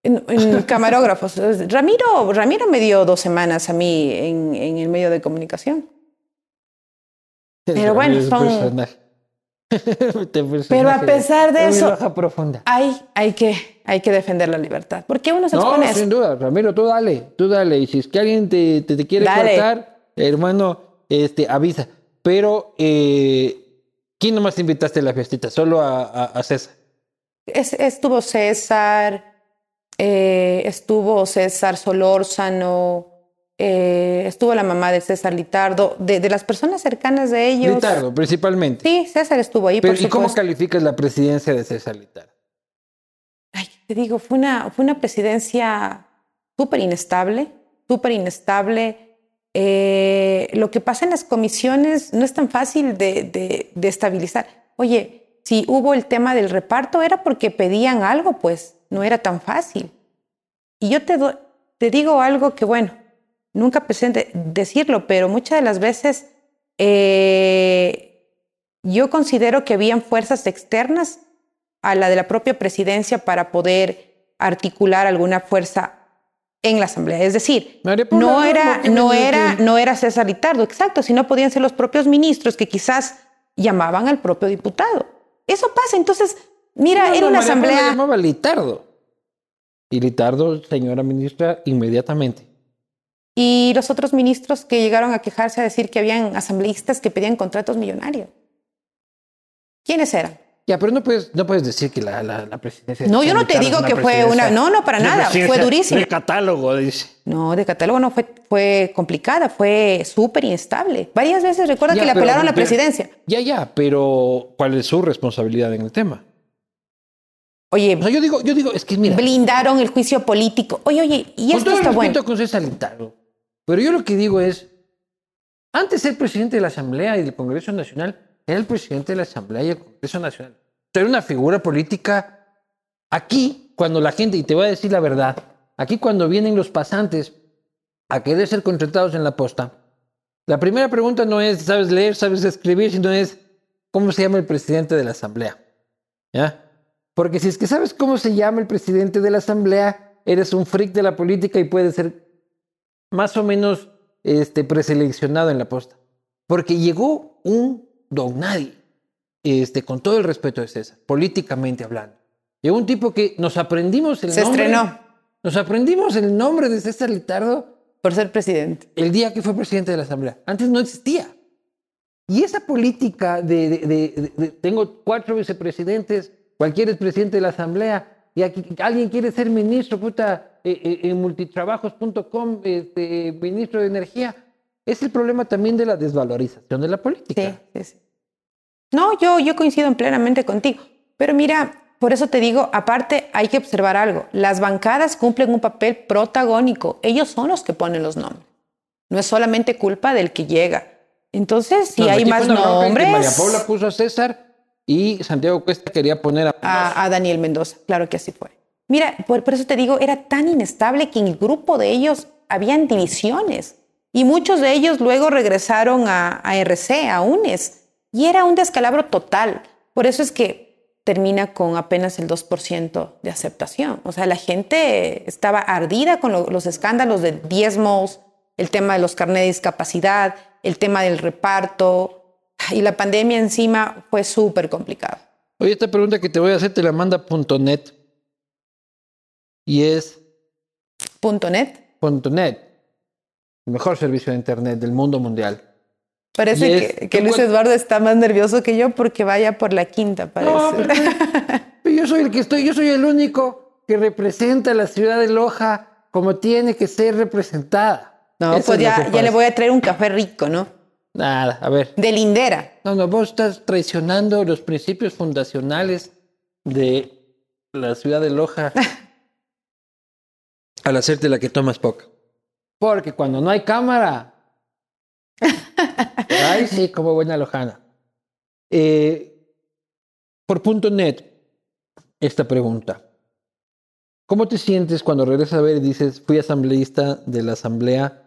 en, en <laughs> camarógrafos. Ramiro, Ramiro me dio dos semanas a mí en, en el medio de comunicación. Pero bueno, son- <laughs> Pero a pesar de es eso- profunda. Hay, hay, que, hay que defender la libertad. ¿Por qué uno se No, expone a eso? sin duda, Ramiro, tú dale, tú dale. Y si es que alguien te, te, te quiere Dale. cortar, hermano, este, avisa. Pero, eh, ¿quién nomás te invitaste a la fiestita? Solo a, a- a César. Es- estuvo César, eh, estuvo César Solórzano, eh, estuvo la mamá de César Litardo, de, de las personas cercanas de ellos. Litardo, principalmente. Sí, César estuvo ahí, Pero, por ¿Y cómo calificas la presidencia de César Litardo? Ay, te digo, fue una, fue una presidencia súper inestable, súper inestable. Eh, lo que pasa en las comisiones no es tan fácil de, de- de estabilizar. Oye, si hubo el tema del reparto era porque pedían algo, pues no era tan fácil. Y yo te, do- te digo algo que, bueno, nunca pensé en de- decirlo, pero muchas de las veces eh, yo considero que habían fuerzas externas a la de la propia presidencia para poder articular alguna fuerza en la asamblea. Es decir, no era, ¿qué me no era, no era César Litardo, exacto, sino podían ser los propios ministros que quizás llamaban al propio diputado. Eso pasa. Entonces, mira, No, era no, una María asamblea. llamaba Litardo. Y Litardo, señora ministra, inmediatamente. Y los otros ministros que llegaron a quejarse a decir que habían asambleístas que pedían contratos millonarios. ¿Quiénes eran? Ya, pero no puedes, no puedes decir que la, la, la presidencia. de No, yo no te digo que fue una- no, no, para nada, fue durísimo. De catálogo, dice. No, de catálogo no fue, fue complicada, fue súper inestable. Varias veces recuerda Ya, que le pero- apelaron a la pero- presidencia. Ya, ya, pero ¿cuál es su responsabilidad en el tema? Oye, O sea, yo digo, yo digo, es que mira, blindaron el juicio político. Oye, oye, y con esto todo el está bueno. con César pero yo lo que digo es, antes de ser presidente de la Asamblea y del Congreso Nacional, era el presidente de la Asamblea y el Congreso Nacional. O sea, Era una figura política. Aquí, cuando la gente, y te voy a decir la verdad, aquí cuando vienen los pasantes a querer ser contratados en la posta, la primera pregunta no es, ¿sabes leer, sabes escribir? Sino es, ¿cómo se llama el presidente de la Asamblea? ¿Ya? Porque si es que sabes cómo se llama el presidente de la Asamblea, eres un freak de la política y puedes ser más o menos este, preseleccionado en la posta. Porque llegó un don nadie, este, con todo el respeto de César, políticamente hablando. Llegó un tipo que nos aprendimos el Se nombre. estrenó Nos aprendimos el nombre de César Litardo por ser presidente. el día que fue presidente de la Asamblea. Antes no existía. Y esa política de, de- de- de- de- tengo cuatro vicepresidentes, cualquiera es presidente de la Asamblea, y aquí alguien quiere ser ministro, puta, en multitrabajos.com, este, ministro de Energía. Es el problema también de la desvalorización de la política. Sí, sí, sí. No, yo, yo coincido plenamente contigo. Pero mira, por eso te digo, aparte hay que observar algo. Las bancadas cumplen un papel protagónico. Ellos son los que ponen los nombres. No es solamente culpa del que llega. Entonces, si No, hay más nombres... María Paula puso a César y Santiago Cuesta quería poner a... a, a Daniel Mendoza. Claro que así fue. Mira, por, por eso te digo, era tan inestable que en el grupo de ellos habían divisiones y muchos de ellos luego regresaron a, a a UNES, y era un descalabro total. Por eso es que termina con apenas el 2% de aceptación. O sea, la gente estaba ardida con lo- los escándalos de diezmos, el tema de los carnets de discapacidad, el tema del reparto, y la pandemia encima fue súper complicado. Oye, esta pregunta que te voy a hacer te la manda .net y es Punto net. el mejor servicio de Internet del mundo mundial. Parece que, Luis Eduardo está más nervioso que yo porque vaya por la quinta, parece. No, pero, yo soy el que estoy, yo soy el único que representa a la ciudad de Loja como tiene que ser representada. No, pues ya, ya le voy a traer un café rico, ¿no? Nada, a ver. De lindera. No, no, vos estás traicionando los principios fundacionales de la ciudad de Loja <laughs> al hacerte la que tomas poca. Porque cuando no hay cámara. <laughs> Ay, sí, como buena lojana. Eh, por punto net, esta pregunta. ¿Cómo te sientes cuando regresas a ver y dices, fui asambleísta de la asamblea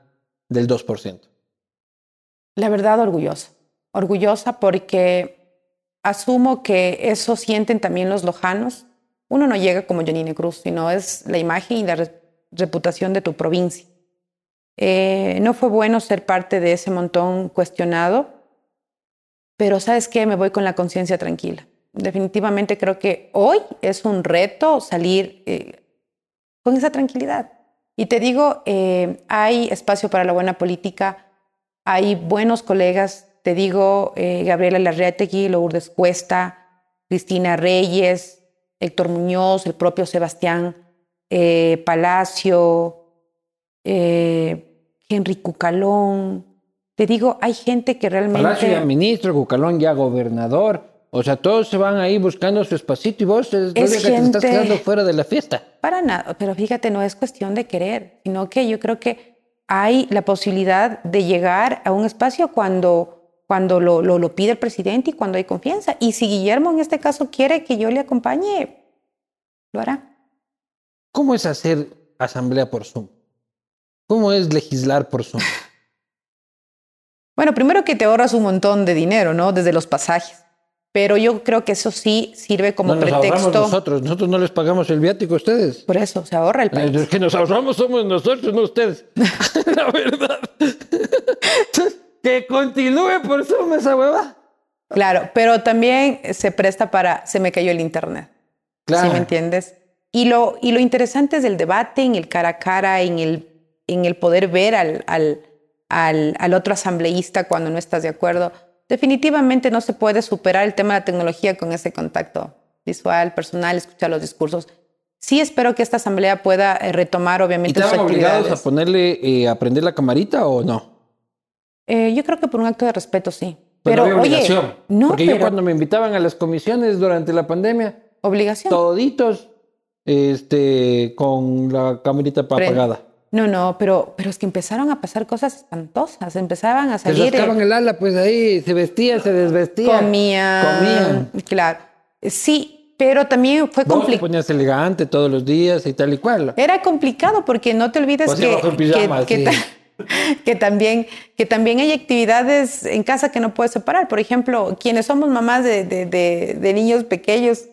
del 2%? La verdad, orgullosa. Orgullosa porque asumo que eso sienten también los lojanos. Uno no llega como Janine Cruz, sino es la imagen y la reputación de tu provincia. Eh, no fue bueno ser parte de ese montón cuestionado, pero sabes qué, me voy con la conciencia tranquila. Definitivamente creo que hoy es un reto salir eh, con esa tranquilidad. Y te digo, eh, hay espacio para la buena política, hay buenos colegas, te digo, Gabriela Larreategui, Lourdes Cuesta, Cristina Reyes, Héctor Muñoz, el propio Sebastián Palacio, Henry Cucalón. Te digo, hay gente que realmente... Palacio ya ministro, Cucalón ya gobernador. O sea, todos se van ahí buscando su espacito y vos es, que te estás quedando fuera de la fiesta. Para nada, pero fíjate, no es cuestión de querer, sino que yo creo que hay la posibilidad de llegar a un espacio cuando, cuando lo, lo, lo pide el presidente y cuando hay confianza. Y si Guillermo en este caso quiere que yo le acompañe, lo hará. ¿Cómo es hacer asamblea por Zoom? ¿Cómo es legislar por Zoom? <laughs> Bueno, primero que te ahorras un montón de dinero, ¿no? Desde los pasajes. Pero yo creo que eso sí sirve como no nos pretexto. nosotros, nosotros no les pagamos el viático a ustedes. Por eso, se ahorra el país. Los que nos ahorramos somos nosotros, no ustedes. <laughs> <laughs> La verdad. que continúe por Zoom esa hueva. Claro, pero también se presta para, se me cayó el internet. Claro. ¿Sí me entiendes? Y lo, y lo interesante es el debate en el cara a cara, en el en el poder ver al, al, al, otro asambleísta cuando no estás de acuerdo. Definitivamente no se puede superar el tema de la tecnología con ese contacto visual, personal, escuchar los discursos. Sí espero que esta asamblea pueda eh, retomar, obviamente, ¿Y estaban obligados a ponerle, eh, a prender la camarita o no? Eh, yo creo que por un acto de respeto, sí. Pues pero, obligación. no, porque yo cuando me invitaban a las comisiones durante la pandemia, obligación. Toditos, este, con la camarita apagada. No, no, pero, pero es que empezaron a pasar cosas espantosas, empezaban a salir. Se el ala, pues ahí, se vestían, se desvestían. Comían. Comían. Claro. Sí, pero también fue complicado. ponías elegante todos los días y tal y cual. Era complicado porque no te olvides pues que, <laughs> que, también, que también hay actividades en casa que no puedes separar. Por ejemplo, quienes somos mamás de, de, de, niños pequeños,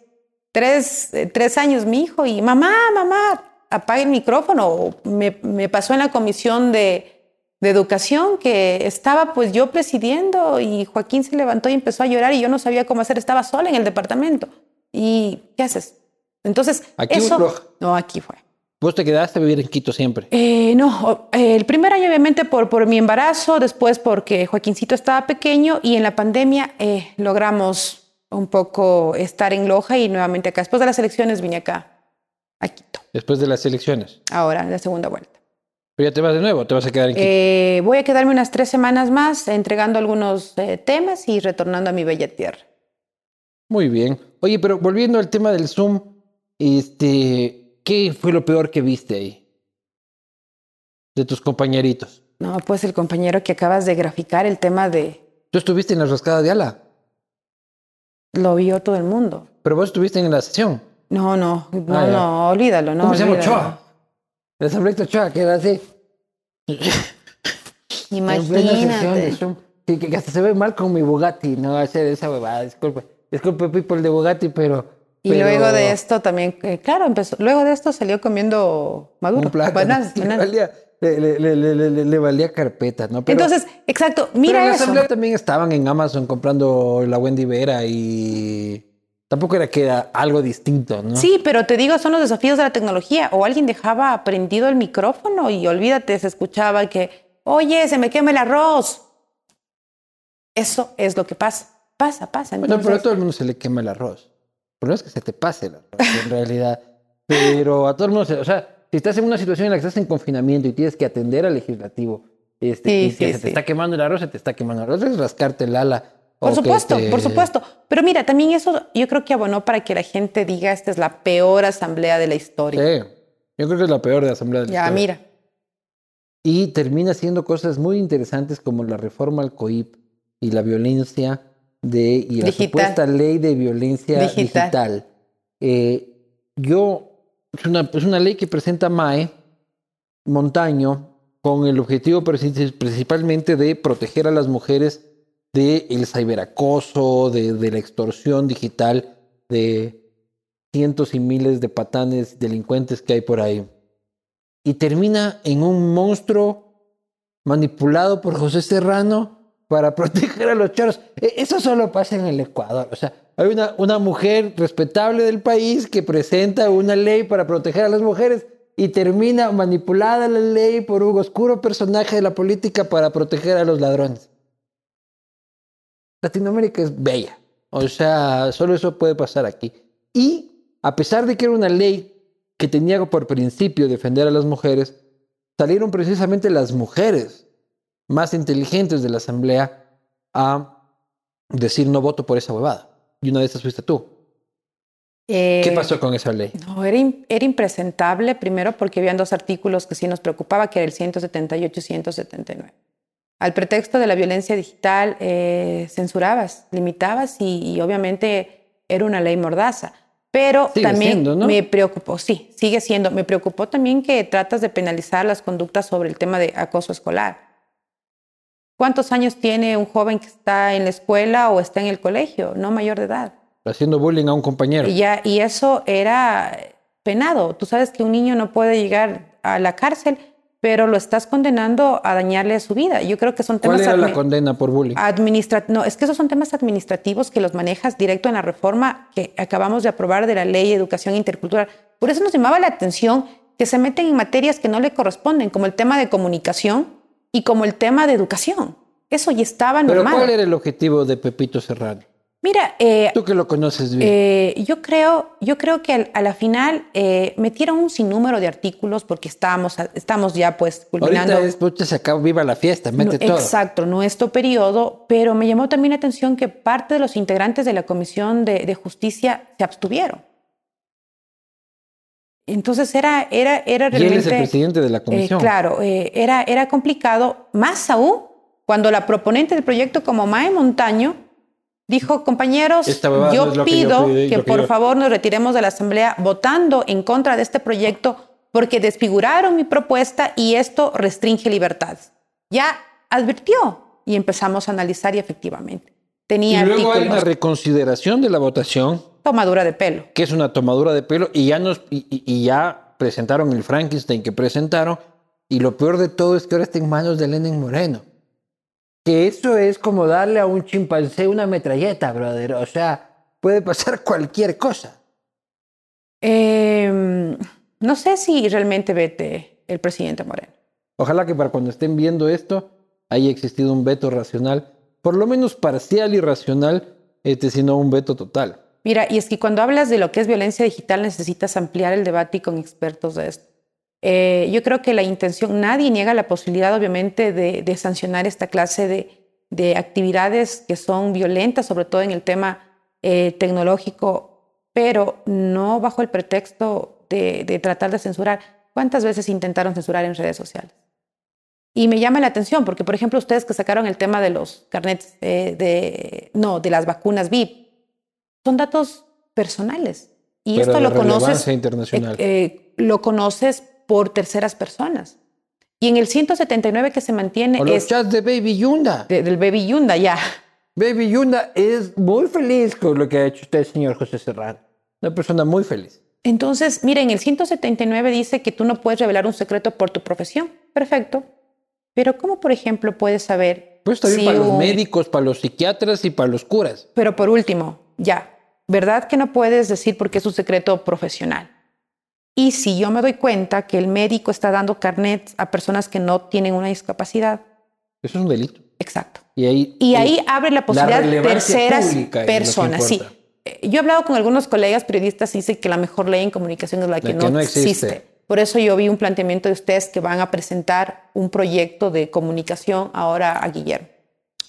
tres, eh, tres años mi hijo y mamá, mamá, apague el micrófono. Me, me pasó en la comisión de, de, educación que estaba pues yo presidiendo y Joaquín se levantó y empezó a llorar y yo no sabía cómo hacer, estaba sola en el departamento. ¿Y qué haces? Entonces, ¿Aquí eso... No, aquí fue. ¿Vos te quedaste a vivir en Quito siempre? Eh, no, el primer año obviamente por, por mi embarazo, después porque Joaquincito estaba pequeño y en la pandemia eh, logramos un poco estar en Loja y nuevamente acá. Después de las elecciones vine acá a Quito. Después de las elecciones. Ahora, en la segunda vuelta. ¿Pero ya te vas de nuevo? ¿Te vas a quedar en Quito? Eh, voy a quedarme unas tres semanas más entregando algunos eh, temas y retornando a mi bella tierra. Muy bien. Oye, pero volviendo al tema del Zoom, este, ¿qué fue lo peor que viste ahí? De tus compañeritos. No, pues el compañero que acabas de graficar, el tema de... ¿Tú estuviste en la roscada de ala? Lo vio todo el mundo. Pero vos estuviste en la sesión. No, no, no, ah, no, olvídalo, no. ¿Cómo se llama Ochoa? El Ochoa, que era así. <laughs> Imagínate. Que, que, hasta se ve mal con mi Bugatti, no hacer esa huevada, disculpe. Disculpe, people de Bugatti, pero. Y luego de esto también, eh, claro, empezó. Luego de esto salió comiendo maduro. Un bananas, <laughs> Le, le, le, le, valía carpeta, ¿no? Entonces, exacto, mira pero en la asamblea también estaban en Amazon comprando la Wendy Vera y Tampoco era que era algo distinto, ¿no? Sí, pero te digo, son los desafíos de la tecnología. O alguien dejaba prendido el micrófono y olvídate, se escuchaba que, oye, se me quema el arroz. Eso es lo que pasa. Pasa, pasa. Bueno, pero a todo el mundo se le quema el arroz. Pero no es que se te pase el arroz, en realidad. Pero a todo el mundo se... O sea, si estás en una situación en la que estás en confinamiento y tienes que atender al legislativo este, y se te está quemando el arroz, se te está quemando el arroz, es rascarte el ala. Por supuesto, por supuesto. Pero mira, también eso yo creo que abonó para que la gente diga esta es la peor asamblea de la historia. Sí, yo creo que es la peor de asamblea de la ya, historia. mira. Y termina haciendo cosas muy interesantes como la reforma al COIP y la violencia de, y la supuesta ley de violencia digital. Eh, yo, es una, es una ley que presenta MAE Montaño con el objetivo principalmente de proteger a las mujeres del el ciberacoso, de, de la extorsión digital, de cientos y miles de patanes delincuentes que hay por ahí. Y termina en un monstruo manipulado por José Serrano para proteger a los choros. E, eso solo pasa en el Ecuador. O sea, hay una, una mujer respetable del país que presenta una ley para proteger a las mujeres y termina manipulada la ley por un oscuro personaje de la política para proteger a los ladrones. Latinoamérica es bella. O sea, solo eso puede pasar aquí. Y a pesar de que era una ley que tenía por principio defender a las mujeres, salieron precisamente las mujeres más inteligentes de la Asamblea a decir no voto por esa huevada. Y una de esas fuiste tú. ¿Qué eh, pasó con esa ley? No, era, era, impresentable, primero porque habían dos artículos que sí nos preocupaba, que era el 178 y 179. Al pretexto de la violencia digital, eh, censurabas, limitabas y, obviamente era una ley mordaza. Pero también me preocupó, sí, sigue siendo, me preocupó también que tratas de penalizar las conductas sobre el tema de acoso escolar. ¿Cuántos años tiene un joven que está en la escuela o está en el colegio, no mayor de edad? Haciendo bullying a un compañero. Y, ya, y eso era penado. Tú sabes que un niño no puede llegar a la cárcel, pero lo estás condenando a dañarle su vida. Yo creo que son temas... ¿Cuál era la condena por bullying? No, es que esos son temas administrativos que los manejas directo en la reforma que acabamos de aprobar de la Ley de Educación Intercultural. Por eso nos llamaba la atención que se meten en materias que no le corresponden, como el tema de comunicación, y como el tema de educación. Eso ya estaba normal. ¿Pero cuál era el objetivo de Pepito Serrano? Mira, eh, tú que lo conoces bien. Eh, yo creo, yo creo que a la final eh, metieron un sinnúmero de artículos porque estábamos, estamos ya pues culminando. Ahorita es, se acaba, viva la fiesta, mete todo. Exacto, nuestro periodo, pero me llamó también la atención que parte de los integrantes de la Comisión de, de Justicia se abstuvieron. Entonces era, era, era realmente... Y él es el presidente de la comisión. Eh, claro, eh, era, era complicado, más aún cuando la proponente del proyecto como Mae Montaño dijo, compañeros, yo pido que, por favor nos retiremos de la Asamblea votando en contra de este proyecto porque desfiguraron mi propuesta y esto restringe libertades. Ya advirtió y empezamos a analizar y efectivamente tenía... Y luego hay una reconsideración de la votación tomadura de pelo. Que es una tomadura de pelo y ya, nos, y, ya presentaron el Frankenstein que presentaron y lo peor de todo es que ahora está en manos de Lenin Moreno. Que eso es como darle a un chimpancé una metralleta, brother. O sea, puede pasar <laughs> cualquier cosa. Em, no sé si realmente vete el presidente Moreno. Ojalá que para cuando estén viendo esto haya existido un veto racional, por lo menos parcial y racional, este, sino un veto total. Mira, y es que cuando hablas de lo que es violencia digital necesitas ampliar el debate y con expertos de esto. Eh, yo creo que la intención, nadie niega la posibilidad obviamente de, sancionar esta clase de, actividades que son violentas, sobre todo en el tema eh, tecnológico, pero no bajo el pretexto de, tratar de censurar. ¿Cuántas veces intentaron censurar en redes sociales? Y me llama la atención porque, por ejemplo, ustedes que sacaron el tema de los carnets eh, de, no, de las vacunas VIP, son datos personales. Y esto lo conoces, internacional. Eh, eh, lo conoces por terceras personas. Y en el 179 que se mantiene o los chats de Baby Yunda. del Baby Yunda, ya. Baby Yunda es muy feliz con lo que ha hecho usted, señor José Serrano. Una persona muy feliz. Entonces, miren, el 179 dice que tú no puedes revelar un secreto por tu profesión. Perfecto. Pero ¿cómo, por ejemplo, puedes saber... Pues también para los médicos, para los psiquiatras y para los curas. Pero por último, ya, ¿verdad que no puedes decir porque es un secreto profesional? Y si yo me doy cuenta que el médico está dando carnet a personas que no tienen una discapacidad. Eso es un delito. Exacto. Y ahí, y ahí abre la posibilidad de terceras personas. Sí. Eh, yo he hablado con algunos colegas periodistas y dicen que la mejor ley en comunicación es la que, no, existe. Por eso yo vi un planteamiento de ustedes que van a presentar un proyecto de comunicación ahora a Guillermo.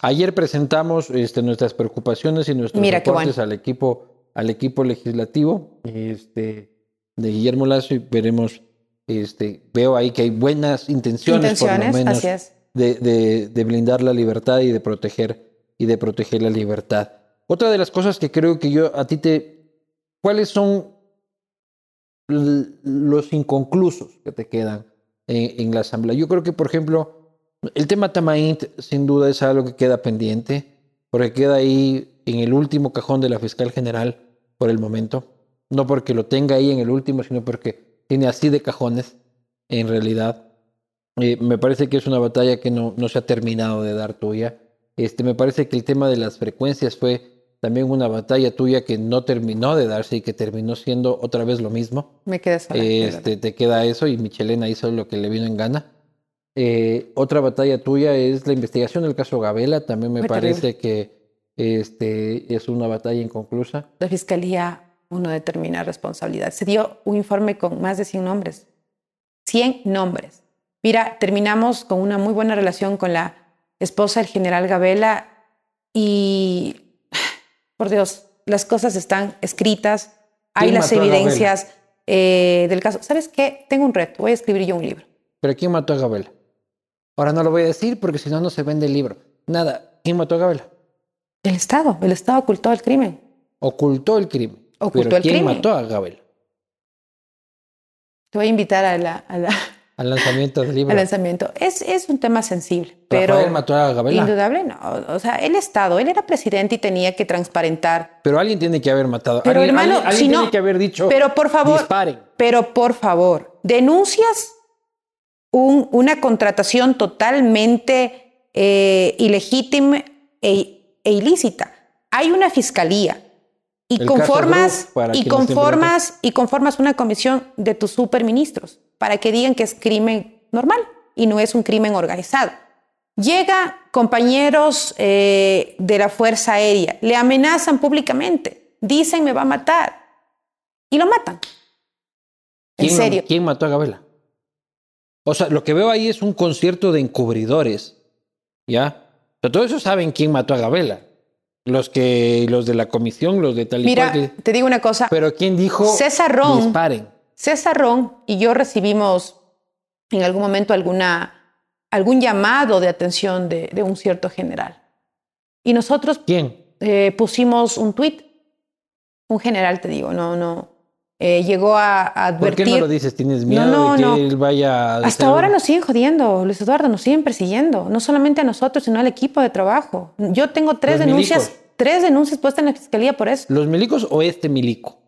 Ayer presentamos este, nuestras preocupaciones y nuestros Mira, reportes al equipo al equipo legislativo este, de Guillermo Lazo y veremos, este, veo ahí que hay buenas intenciones, por lo menos De, de, blindar la libertad y de proteger y de proteger la libertad. Otra de las cosas que creo que yo a ti te, ¿cuáles son los inconclusos que te quedan en, la asamblea? Yo creo que, por ejemplo, el tema Tamaint sin duda es algo que queda pendiente, porque queda ahí en el último cajón de la fiscal general por el momento. No porque lo tenga ahí en el último, sino porque tiene así de cajones, en realidad. Eh, me parece que es una batalla que no, no se ha terminado de dar tuya. Este, me parece que el tema de las frecuencias fue también una batalla tuya que no terminó de darse y que terminó siendo otra vez lo mismo. Me queda este, Te queda eso y Michelena hizo lo que le vino en gana. Eh, otra batalla tuya es la investigación del caso Gabela. También me parece que este, es una batalla inconclusa. La fiscalía uno determina responsabilidad. Se dio un informe con más de 100 nombres. 100 nombres. Mira, terminamos con una muy buena relación con la esposa del general Gabela y, por Dios, las cosas están escritas, hay las evidencias eh, del caso. ¿Sabes qué? Tengo un reto, voy a escribir yo un libro. ¿Pero quién mató a Gabela? Ahora no lo voy a decir porque si no, no se vende el libro. Nada, ¿quién mató a Gabela? El Estado, el Estado ocultó el crimen. Ocultó el crimen. Ocultó el ¿quién mató a Gabel? Te voy a invitar a la, <laughs> al lanzamiento del <laughs> libro. Al lanzamiento. Es, es un tema sensible. Pero ¿Rafael mató a Gabela? Indudable, no. O sea, el Estado, él era presidente y tenía que transparentar. Pero alguien tiene que haber matado. Pero alguien, hermano, alguien, si tiene que haber dicho. Pero por favor. Disparen. Pero por favor, denuncias un, una contratación totalmente eh, ilegítima e, e ilícita. Hay una fiscalía y conformas, y, conformas, y conformas una comisión de tus superministros para que digan que es crimen normal y no es un crimen organizado. Llega compañeros eh, de la Fuerza Aérea, le amenazan públicamente, dicen me va a matar y lo matan. En serio. ¿Quién mató a Gabela? O sea, lo que veo ahí es un concierto de encubridores, ¿ya? Pero todos eso saben quién mató a Gabela. Los que, los de la comisión, los de tal y Mira, te digo una cosa. Pero ¿quién dijo César Ron, disparen? César Ron y yo recibimos en algún momento alguna, algún llamado de atención de, de un cierto general. Y nosotros ¿Quién? Eh, pusimos un tuit. Un general, te digo, no, no. Eh, llegó a, advertir. ¿Por qué no lo dices? ¿Tienes miedo de que él vaya Hasta ahora nos siguen jodiendo, Luis Eduardo, nos siguen persiguiendo. No solamente a nosotros, sino al equipo de trabajo. Yo tengo tres denuncias, tres denuncias puestas en la fiscalía por eso. ¿Los milicos o este milico?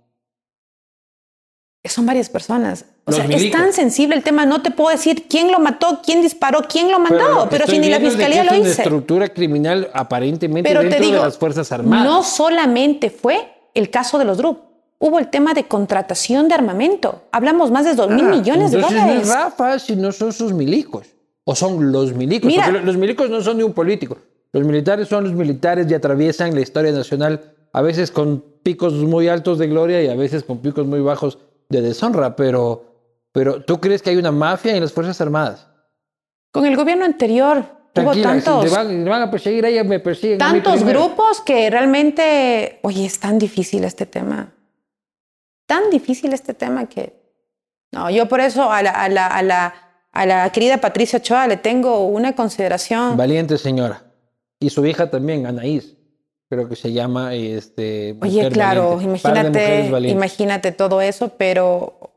Son varias personas. O sea, es tan sensible el tema, no te puedo decir quién lo mató, quién disparó, quién lo mandó, pero, si ni la fiscalía lo hizo. Es una estructura criminal aparentemente pero dentro de las Fuerzas Armadas. No solamente fue el caso de los DRUP hubo el tema de contratación de armamento. Hablamos más de dos mil ah, millones de dólares. No es Rafa si no son sus milicos. O son los milicos. porque los milicos no son de un político. Los militares son los militares y atraviesan la historia nacional, a veces con picos muy altos de gloria y a veces con picos muy bajos de deshonra. Pero, pero ¿tú crees que hay una mafia en las Fuerzas Armadas? Con el gobierno anterior Hubo tantos, si van, a perseguir a ella, me persiguen. Tantos grupos que realmente, oye, es tan difícil este tema tan difícil este tema que... No, yo por eso a la, a la, a la, a la querida Patricia Ochoa le tengo una consideración. Valiente señora. Y su hija también, Anaís. Creo que se llama este. Oye, claro, imagínate, imagínate todo eso, pero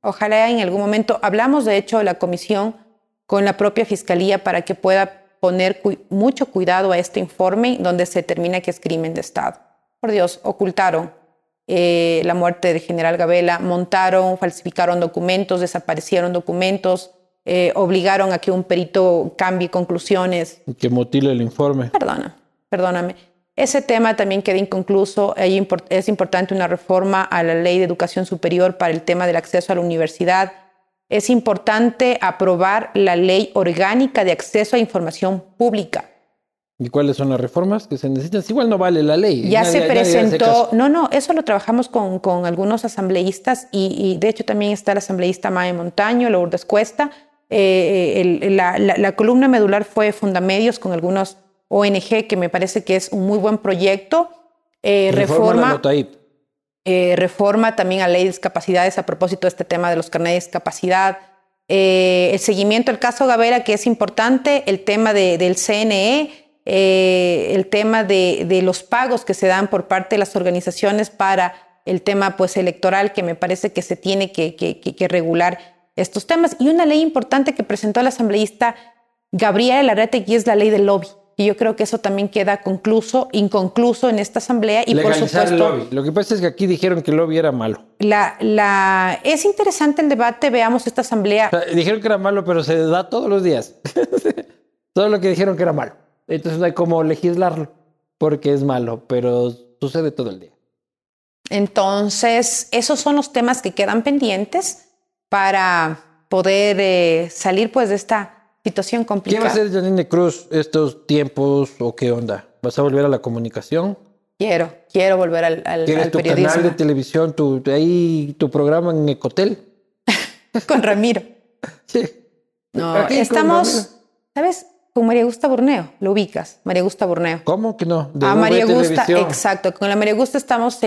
ojalá en algún momento hablamos de hecho la comisión con la propia fiscalía para que pueda poner mucho cuidado a este informe donde se determina que es crimen de Estado. Por Dios, ocultaron eh, la muerte del general Gabela, montaron, falsificaron documentos, desaparecieron documentos, eh, obligaron a que un perito cambie conclusiones. Que motile el informe. Perdona, perdóname. ese tema también queda inconcluso. Es importante una reforma a la ley de educación superior para el tema del acceso a la universidad. Es importante aprobar la ley orgánica de acceso a información pública. ¿Y cuáles son las reformas que se necesitan? Igual no vale la ley. Ya se presentó, no, no, eso lo trabajamos con, con algunos asambleístas y, de hecho también está el asambleísta Mae Montaño, Lourdes Cuesta. Eh, la, la, columna medular fue Fundamedios con algunos ONG, que me parece que es un muy buen proyecto. Eh, reforma, eh, reforma también a ley de discapacidades a propósito de este tema de los carnets de discapacidad. Eh, el seguimiento del caso Gavera, que es importante, el tema del CNE, el tema de, los pagos que se dan por parte de las organizaciones para el tema pues, electoral, que me parece que se tiene que, que regular estos temas. Y una ley importante que presentó el asambleísta Gabriela Larrete, que es la ley del lobby. Y yo creo que eso también queda concluso, inconcluso en esta asamblea. Y por supuesto. El lobby. Lo que pasa es que aquí dijeron que el lobby era malo. La, la, es interesante el debate, veamos esta asamblea. dijeron que era malo, pero se da todos los días. <laughs> todo lo que dijeron que era malo. Entonces no hay como legislarlo, porque es malo, pero sucede todo el día. Entonces, esos son los temas que quedan pendientes para poder eh, salir pues de esta situación complicada. ¿Qué va a hacer Janine Cruz estos tiempos o qué onda? ¿Vas a volver a la comunicación? Quiero, quiero volver al, al, ¿Tienes tu canal de televisión, tu, ahí, tu programa en Ecotel? <laughs> con Ramiro. sí. No, estamos, ¿sabes? Con María Gusta Borneo, lo ubicas, María Gusta Borneo. ¿Cómo que no? a María Gusta, exacto. Con la María Gusta estamos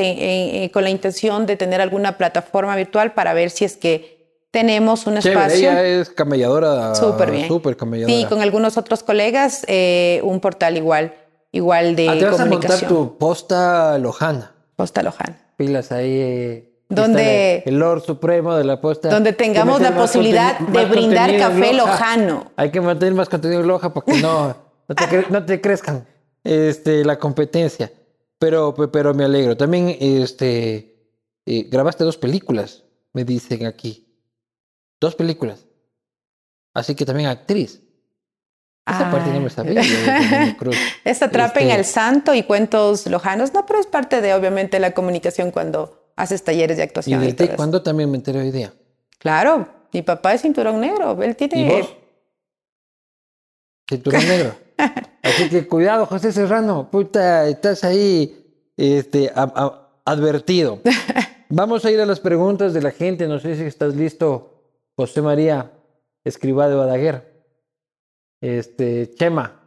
con la intención de tener alguna plataforma virtual para ver si es que tenemos un espacio. Ella es camelladora. Súper bien. Súper camelladora. Sí, con algunos otros colegas, eh, un portal igual, igual de ah, te vas a montar tu posta lojana. Posta lojana. Pilas ahí. Eh, donde el Lord Supremo de la posta. Donde tengamos la posibilidad de brindar café lojano. Hay que mantener más contenido en loja porque no, no, te, crezcan este, la competencia. Pero, pero me alegro. También este, eh, grabaste dos películas, me dicen aquí. Dos películas. Así que también actriz. Esa parte no me sabía. <laughs> Esta atrapa en El Santo y cuentos lojanos. No, pero es parte de, obviamente, la comunicación cuando haces talleres de actuación. ¿Y de cuándo también me enteré hoy día? Claro. Mi papá es cinturón negro. Él tiene... ¿Y vos? Cinturón negro. <laughs> Así que cuidado, José Serrano. Puta, estás ahí este, advertido. <laughs> Vamos a ir a las preguntas de la gente. No sé si estás listo José María Escriba de Badaguer. Este, Chema,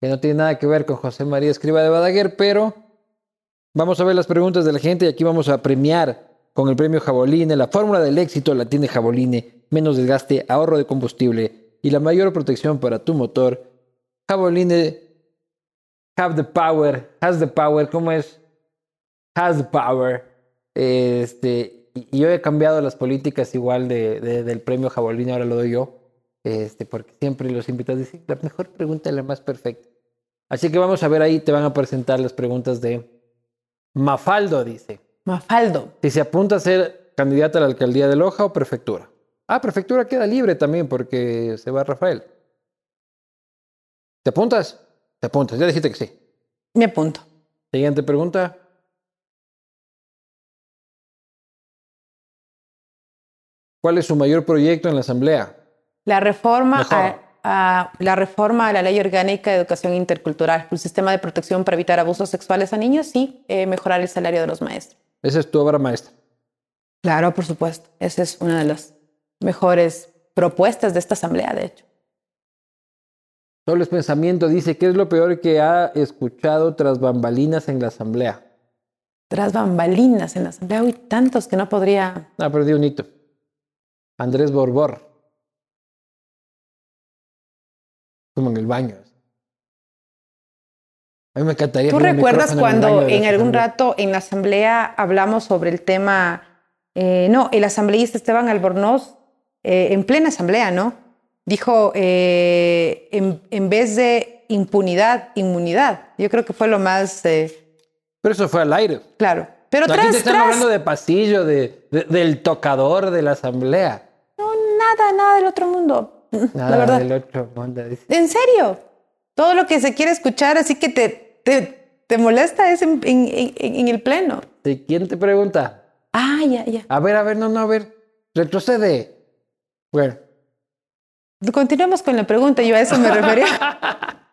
que no tiene nada que ver con José María Escriba de Badaguer, pero vamos a ver las preguntas de la gente y aquí vamos a premiar con el premio Jaboline. La fórmula del éxito la tiene Jaboline, menos desgaste, ahorro de combustible y la mayor protección para tu motor. Jaboline, have the power, has the power, ¿cómo es? Has the power. Este, y yo he cambiado las políticas igual de, del premio Jabolín, ahora lo doy yo, este, porque siempre los invitados dicen, la mejor pregunta es la más perfecta. Así que vamos a ver ahí, te van a presentar las preguntas de Mafaldo, dice. Mafaldo. Si se apunta a ser candidata a la alcaldía de Loja o prefectura. Ah, prefectura queda libre también porque se va Rafael. ¿Te apuntas? Te apuntas, ya dijiste que sí. Me apunto. Siguiente pregunta. ¿Cuál es su mayor proyecto en la Asamblea? La reforma, a, la reforma a la Ley Orgánica de Educación Intercultural, el sistema de protección para evitar abusos sexuales a niños y eh, mejorar el salario de los maestros. Esa es tu obra maestra. Claro, por supuesto. Esa es una de las mejores propuestas de esta Asamblea, de hecho. Solo es pensamiento dice, ¿qué es lo peor que ha escuchado tras bambalinas en la Asamblea? Tras bambalinas en la Asamblea, hay tantos que no podría... Ah, perdí un hito. Andrés Borbor. Como en el baño. A mí me encantaría. ¿Tú recuerdas cuando en, algún rato en la asamblea hablamos sobre el tema? Eh, no, el asambleísta Esteban Albornoz, eh, en plena asamblea, ¿no? Dijo, eh, en, vez de impunidad, inmunidad. Yo creo que fue lo más. Pero eso fue al aire. Claro. Pero Aquí te están hablando de pasillo, de, del tocador de la asamblea nada, nada del otro mundo. Nada <laughs> la verdad. del otro mundo. ¿En serio? Todo lo que se quiere escuchar, así que te, te, te molesta es en, en, en, el pleno. ¿De quién te pregunta? Ah, ya, ya. A ver, a ver, no, no, a ver. Retrocede. Bueno. Continuemos con la pregunta, yo a eso me refería. <laughs>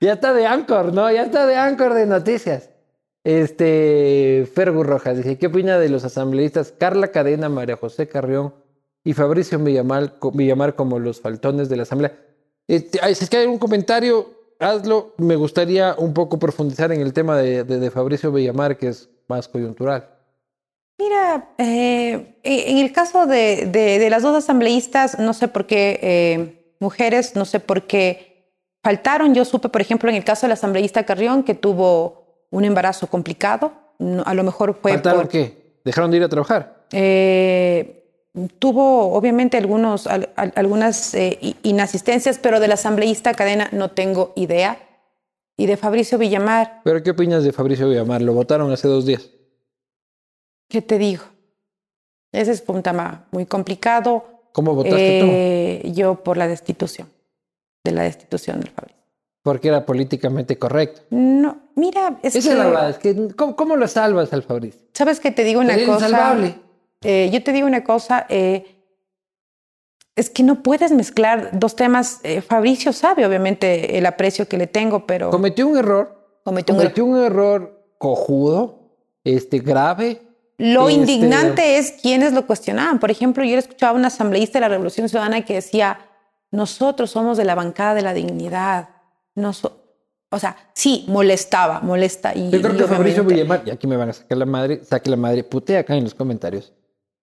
ya está de Anchor, ¿no? Ya está de Anchor de noticias. Este, Fergus Rojas dice, ¿qué opina de los asambleístas Carla Cadena, María José Carrión y Fabricio Villamar, Villamar como los faltones de la asamblea? Este, si es que hay algún comentario, hazlo. Me gustaría un poco profundizar en el tema de, de, Fabricio Villamar, que es más coyuntural. Mira, eh, en el caso de, de, las dos asambleístas, no sé por qué eh, mujeres, no sé por qué faltaron. Yo supe, por ejemplo, en el caso de la asambleísta Carrión, que tuvo un embarazo complicado. A lo mejor fue. ¿Faltaron qué? ¿Dejaron de ir a trabajar? Eh, tuvo obviamente algunos, algunas eh, inasistencias, pero de la asambleísta cadena no tengo idea. Y de Fabricio Villamar. ¿Pero qué opinas de Fabricio Villamar? Lo votaron hace dos días. ¿Qué te digo? Ese es un tema muy complicado. ¿Cómo votaste eh, tú? Yo por la destitución, de la destitución del Fabricio. Porque era políticamente correcto. No, mira, es Esa es la verdad, es que ¿cómo, lo salvas al Fabricio? ¿Sabes que te digo una cosa? Insalvable. Eh, yo te digo una cosa, eh, es que no puedes mezclar dos temas. Eh, Fabricio sabe, obviamente, el aprecio que le tengo, pero... Cometió un error. Cometió, un, error cojudo, este, grave. Lo este, indignante es quienes lo cuestionaban. Por ejemplo, yo escuchaba a un asambleísta de la Revolución Ciudadana que decía, nosotros somos de la bancada de la dignidad. o sea, sí, molestaba, molesta. Y, yo creo que Fabricio Villamar, y aquí me van a sacar la madre, saque la madre, putea acá en los comentarios.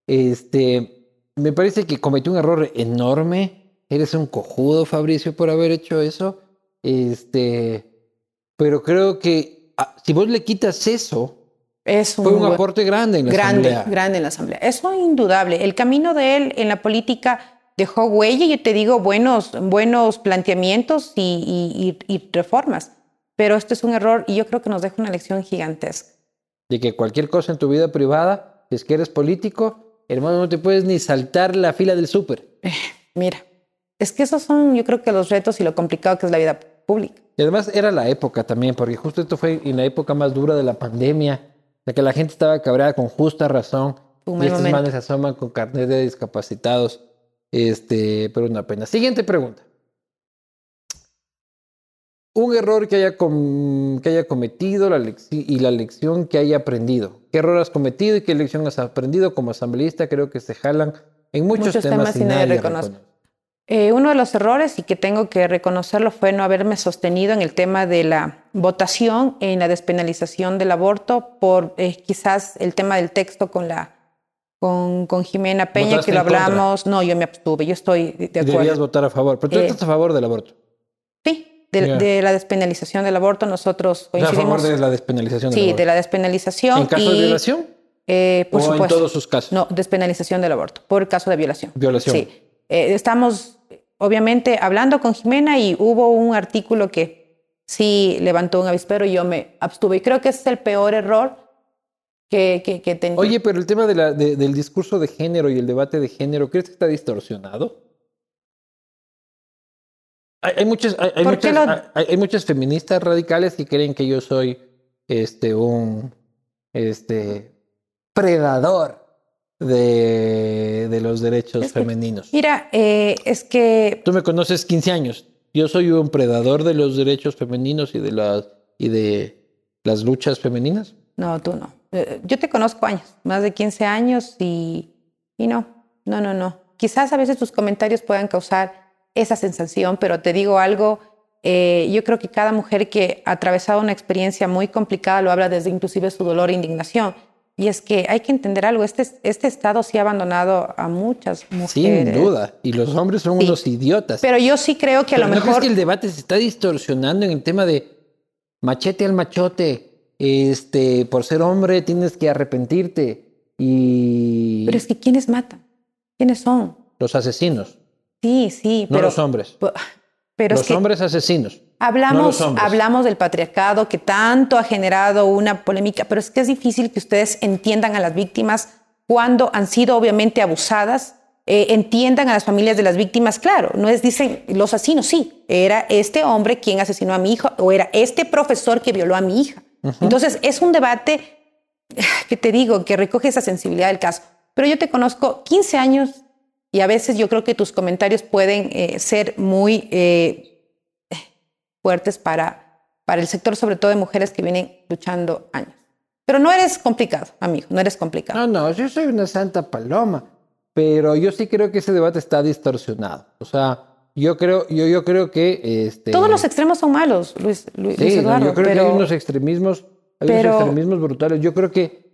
Este, me parece que cometió un error enorme. Eres un cojudo, Fabricio, por haber hecho eso. Este, pero creo que ah, si vos le quitas eso, es un, fue un aporte grande en la grande, asamblea. Grande en la asamblea. Eso es indudable. El camino de él en la política dejó huella, yo te digo, buenos, buenos planteamientos y, y, y reformas. Pero esto es un error y yo creo que nos deja una lección gigantesca. De que cualquier cosa en tu vida privada, si es que eres político, hermano, no te puedes ni saltar la fila del súper. Eh, mira, es que esos son, yo creo que los retos y lo complicado que es la vida pública. Y además era la época también, porque justo esto fue en la época más dura de la pandemia, la que la gente estaba cabreada con justa razón. y estos manes se asoman con carnet de discapacitados. Este, pero una pena. Siguiente pregunta. Un error que haya, que haya cometido la y la lección que haya aprendido. ¿Qué error has cometido y qué lección has aprendido como asambleísta? Creo que se jalan en muchos, temas, y nadie, reconoce. Eh, uno de los errores, y que tengo que reconocerlo, fue no haberme sostenido en el tema de la votación en la despenalización del aborto por eh, quizás el tema del texto con la con, con Jimena Peña, que lo hablamos. No, yo me abstuve, yo estoy de acuerdo. Deberías votar a favor, pero tú estás a favor del aborto. Sí, de, la despenalización del aborto, nosotros coincidimos. ¿A favor de la despenalización del sí, de la despenalización. ¿En caso de violación? Eh, por ¿O supuesto. en todos sus casos? No, despenalización del aborto, por caso de violación. Violación. Sí. Eh, estamos, obviamente, hablando con Jimena y hubo un artículo que sí levantó un avispero y yo me abstuve. Y creo que ese es el peor error que, que, que tenía. Oye, pero el tema de la, del discurso de género y el debate de género, ¿crees que está distorsionado? Hay, muchas, hay, muchas, hay, muchas feministas radicales que creen que yo soy este, un este, predador de, de los derechos femeninos. Mira, eh, es que... Tú me conoces 15 años. Yo soy un predador de los derechos femeninos y de las, y de las luchas femeninas. No, tú no. Eh, yo te conozco años, más de 15 años y, y no, no, no, no. Quizás a veces tus comentarios puedan causar esa sensación, pero te digo algo, eh, yo creo que cada mujer que ha atravesado una experiencia muy complicada lo habla desde inclusive su dolor e indignación. Y es que hay que entender algo, este, este Estado sí ha abandonado a muchas mujeres. Sin duda, y los hombres son unos idiotas. Pero yo sí creo que a lo ¿no mejor... crees que el debate se está distorsionando en el tema de machete al machote? Este, por ser hombre tienes que arrepentirte y... Pero es que ¿quiénes matan? ¿Quiénes son? Los asesinos. Sí, sí. No los hombres. Pero los hombres asesinos. Hablamos, hablamos del patriarcado que tanto ha generado una polémica, pero es que es difícil que ustedes entiendan a las víctimas cuando han sido obviamente abusadas eh, entiendan a las familias de las víctimas, claro, no es, dicen los asesinos, sí, era este hombre quien asesinó a mi hijo o era este profesor que violó a mi hija. Entonces, es un debate <sighs> que te digo, que recoge esa sensibilidad del caso. Pero yo te conozco 15 años y a veces yo creo que tus comentarios pueden eh, ser muy eh, fuertes para, para el sector, sobre todo de mujeres que vienen luchando años. Pero no eres complicado, amigo, no eres complicado. No, no, yo soy una santa paloma. Pero yo sí creo que ese debate está distorsionado. O sea, yo creo, yo, yo creo que... Este... Todos los extremos son malos, Luis, Luis sí, Eduardo. yo creo que hay unos extremismos, hay unos extremismos brutales. Yo creo que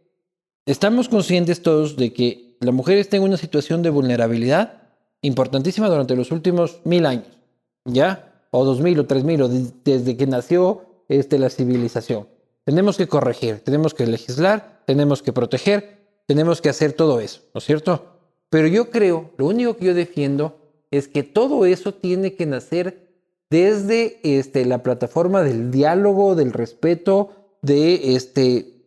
estamos conscientes todos de que la mujer está en una situación de vulnerabilidad importantísima durante los últimos mil años, ¿ya? O dos mil o tres mil, o desde que nació este, la civilización. Tenemos que corregir, tenemos que legislar, tenemos que proteger, tenemos que hacer todo eso, ¿no es cierto? Pero yo creo, lo único que yo defiendo es que todo eso tiene que nacer desde este, la plataforma del diálogo, del respeto, de, este,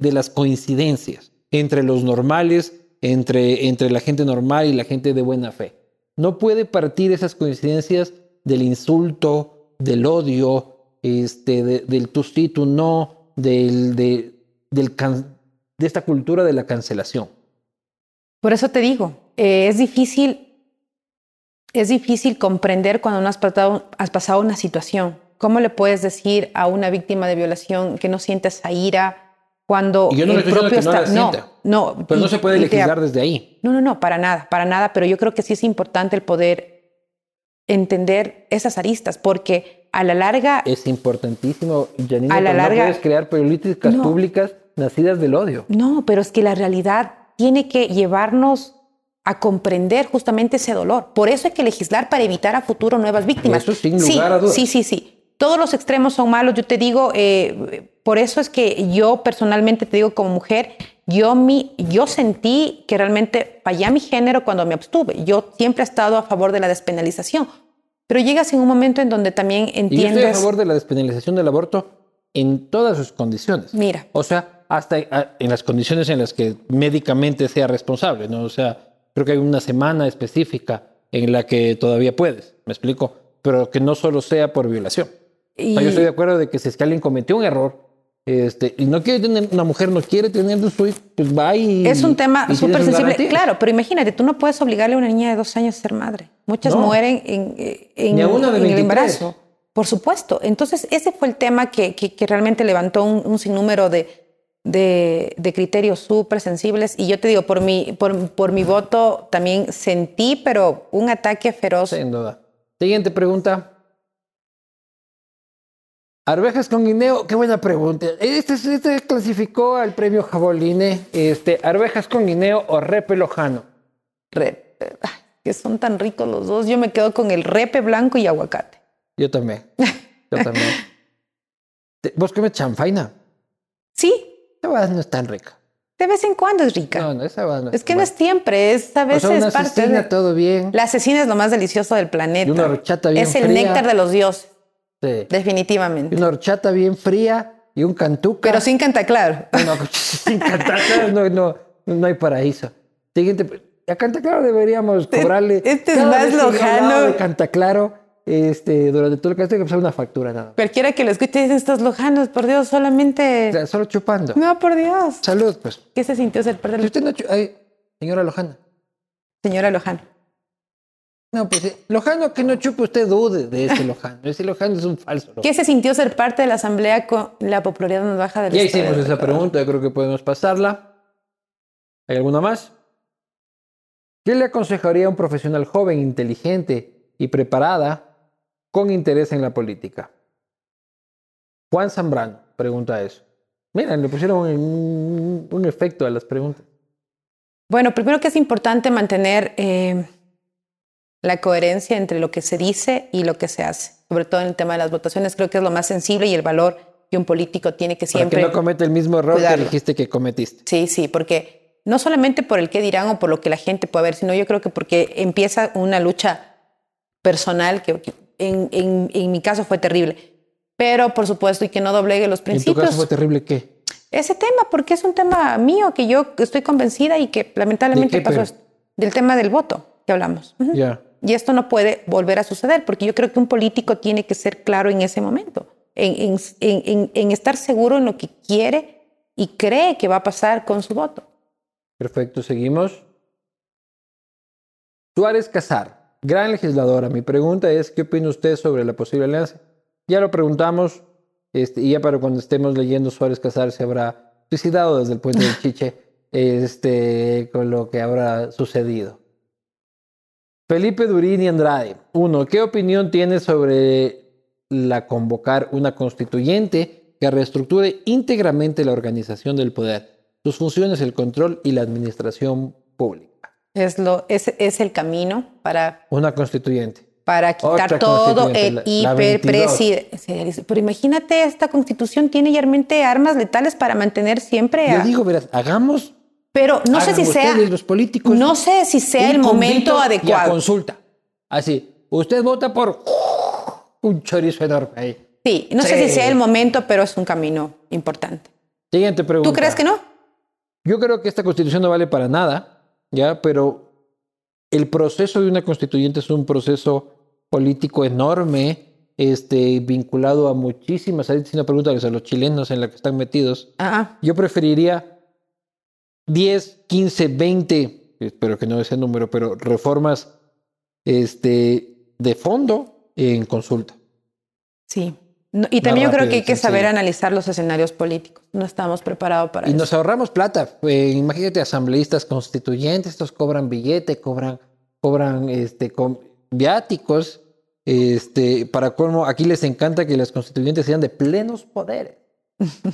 las coincidencias entre los normales, entre, entre la gente normal y la gente de buena fe. No puede partir esas coincidencias del insulto, del odio, este, del tú sí, tú no, del, de, de esta cultura de la cancelación. Por eso te digo, eh, es difícil, es difícil comprender cuando no has pasado, has pasado una situación. ¿Cómo le puedes decir a una víctima de violación que no siente esa ira cuando y yo no el propio no está, no, no, pero no se puede legislar desde ahí. No, no, no, para nada, para nada. Pero yo creo que sí es importante el poder entender esas aristas, porque a la larga es importantísimo, Janina, a la larga, no puedes crear políticas no, públicas nacidas del odio. No, pero es que la realidad tiene que llevarnos a comprender justamente ese dolor. Por eso hay que legislar para evitar a futuro nuevas víctimas. Eso sin lugar sí, a dudas. Sí, sí, sí. Todos los extremos son malos. Yo te digo, eh, por eso es que yo personalmente te digo como mujer, yo, mi, yo sentí que realmente fallé a mi género cuando me abstuve. Yo siempre he estado a favor de la despenalización. Pero llegas en un momento en donde también entiendes... Y yo estoy a favor de la despenalización del aborto en todas sus condiciones. Mira. O sea, hasta en las condiciones en las que médicamente sea responsable, ¿no? O sea, creo que hay una semana específica en la que todavía puedes, ¿me explico? Pero que no solo sea por violación. Y... O sea, yo estoy de acuerdo de que si es que alguien cometió un error este, y no quiere tener, una mujer no quiere tener su hijo, pues va y... Es un tema súper sensible. Claro, pero imagínate, tú no puedes obligarle a una niña de dos años a ser madre. Muchas No. mueren en, en, Ni a una de en el 23. embarazo. Por supuesto. Entonces, ese fue el tema que, que, que realmente levantó un, un sinnúmero de, de, de criterios súper sensibles. Y yo te digo, por mi, por, por mi voto también sentí, pero un ataque feroz. Sin duda. Siguiente pregunta. Arvejas con guineo, qué buena pregunta. Este, este clasificó al premio Jaboline. Este, arvejas con guineo o repe lojano. Repe. Ay, Que son tan ricos los dos. Yo me quedo con el repe blanco y aguacate. Yo también. Yo también. <laughs> ¿Vos comes chanfaina? Sí, Esa va no es tan rica. de vez en cuando es rica. No, no, esa va no es que no es siempre, es a O veces sea, una parte cecina, de... todo bien. La cecina es lo más delicioso del planeta. Y una bien es el fría. néctar de los dioses, Sí. definitivamente. Una horchata bien fría y un cantuca. Pero sin cantar claro. No, <laughs> sin cantar, claro, no, no, no hay paraíso. Siguiente. A Canta Claro deberíamos cobrarle. este es más lojano. hablaba de Canta Claro, este, durante todo el caso, hay que pasar una factura nada. Cualquiera que lo escuche dice estos lojanos, por Dios, solamente. O sea, solo chupando. No, por Dios. Salud, pues. ¿Qué se sintió ser Si de usted no ay, señora Lojana. señora Lojano? No, pues eh, Lojano que no chupe, usted dude de ese <laughs> Lojano. Ese Lojano es un falso. Lojano. ¿Qué se sintió ser parte de la asamblea con la popularidad más baja del Ya hicimos de esa pregunta, yo creo que podemos pasarla. ¿Hay alguna más? ¿Qué le aconsejaría a un profesional joven, inteligente y preparada con interés en la política? Juan Zambrano pregunta eso. Miren, le pusieron un, un efecto a las preguntas. Bueno, primero que es importante mantener eh, la coherencia entre lo que se dice y lo que se hace, sobre todo en el tema de las votaciones. Creo que es lo más sensible y el valor que un político tiene que Para siempre. que no cometa el mismo error cuidarlo. que dijiste que cometiste. Sí, sí, porque no solamente por el qué dirán o por lo que la gente puede ver, sino yo creo que porque empieza una lucha personal que que en, en- en mi caso fue terrible. Pero por supuesto, y que no doblegue los En tu principios. caso fue terrible, ¿qué? Ese tema, porque es un tema mío que yo estoy convencida y que ¿De lamentablemente qué? pasó Pero, del tema del voto que hablamos. Ya. Y esto no puede volver a suceder, porque yo creo que un político tiene que ser claro en ese momento, en, estar seguro en lo que quiere y cree que va a pasar con su voto. Perfecto, seguimos. Suárez Casar, gran legisladora. Mi pregunta es, ¿qué opina usted sobre la posible alianza? Ya lo preguntamos, este, y ya para cuando estemos leyendo Suárez Casar se habrá suicidado desde el puente del Chiche <laughs> este, con lo que habrá sucedido. Felipe Durini Andrade. Uno, ¿qué opinión tiene sobre la convocar una constituyente que reestructure íntegramente la organización del poder, sus funciones, el control y la administración pública? Es, lo, es, es el camino para, Una constituyente. para quitar Otra todo el la- la 22. hiperpresidencia. Pero imagínate, esta constitución tiene realmente armas letales para mantener siempre Yo a... digo, verás, hagamos. Pero no sé si sea... los políticos. No sé si sea el momento convito Y a adecuado. consulta. Así, usted vota por un chorizo enorme ahí. Sí, no sé si sea el momento, pero es un camino importante. Siguiente pregunta. ¿Tú crees que no? Yo creo que esta constitución no vale para nada, ¿ya? Pero el proceso de una constituyente es un proceso político enorme, este, vinculado a muchísimas. Ahorita si no pregúntales a los chilenos en la que están metidos. Yo preferiría 10, 15, 20, espero que no ese número, pero reformas este, de fondo en consulta. sí. No, y también yo creo que y hay que saber analizar los escenarios políticos. No estamos preparados para Y eso. nos ahorramos plata. Eh, imagínate, asambleístas constituyentes, estos cobran billete, cobran, cobran este, con viáticos. Este, para colmo, aquí les encanta que las constituyentes sean de plenos poderes.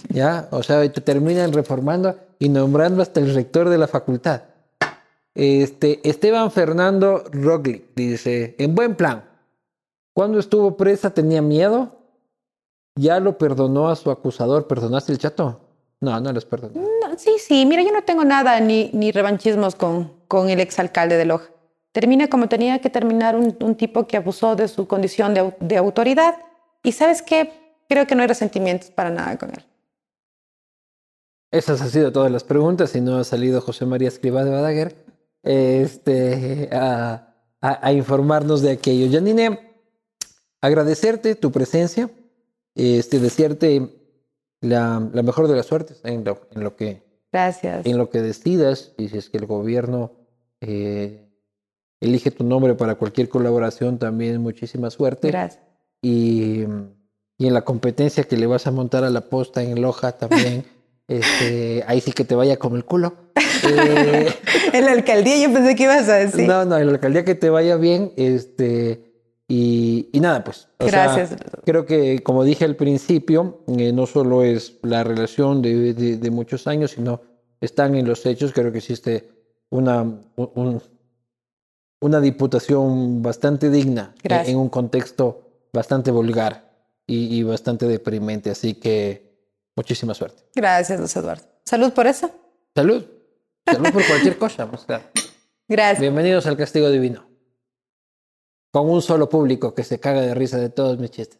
¿Ya? O sea, te terminan reformando y nombrando hasta el rector de la facultad. Este, Esteban Fernando Roglic dice, en buen plan, cuando estuvo presa tenía miedo, ya lo perdonó a su acusador, ¿perdonaste el chato? No, no los perdonó. No, sí, sí. Mira, yo no tengo nada ni, ni revanchismos con, con el exalcalde de Loja. Termina como tenía que terminar un, un tipo que abusó de su condición de, de autoridad. Y sabes qué? Creo que no hay resentimientos para nada con él. Esas han sido todas las preguntas y no ha salido José María Escribá de Badaguer este, a, a- a informarnos de aquello. Janine, agradecerte tu presencia, este, desearte la, la mejor de las suertes en lo, en lo que Gracias. en lo que decidas y si es que el gobierno eh, elige tu nombre para cualquier colaboración, también muchísima suerte. Gracias. Y, y en la competencia que le vas a montar a la posta en Loja también, <laughs> este, ahí sí que te vaya como el culo. <laughs> Eh, En la alcaldía yo pensé que ibas a decir. No, no, en la alcaldía que te vaya bien, este, y, y nada, pues. o sea, Gracias. creo que, como dije al principio, eh, no solo es la relación de, de- de muchos años, sino están en los hechos. Creo que existe una, un- un- una diputación bastante digna Gracias. en un contexto bastante vulgar y, y bastante deprimente. Así que muchísima suerte. Gracias, Luis Eduardo. Salud por eso. Salud. Salud por cualquier cosa. pues, claro. Gracias. Bienvenidos al Castigo Divino. Con un solo público que se caga de risa de todos mis chistes.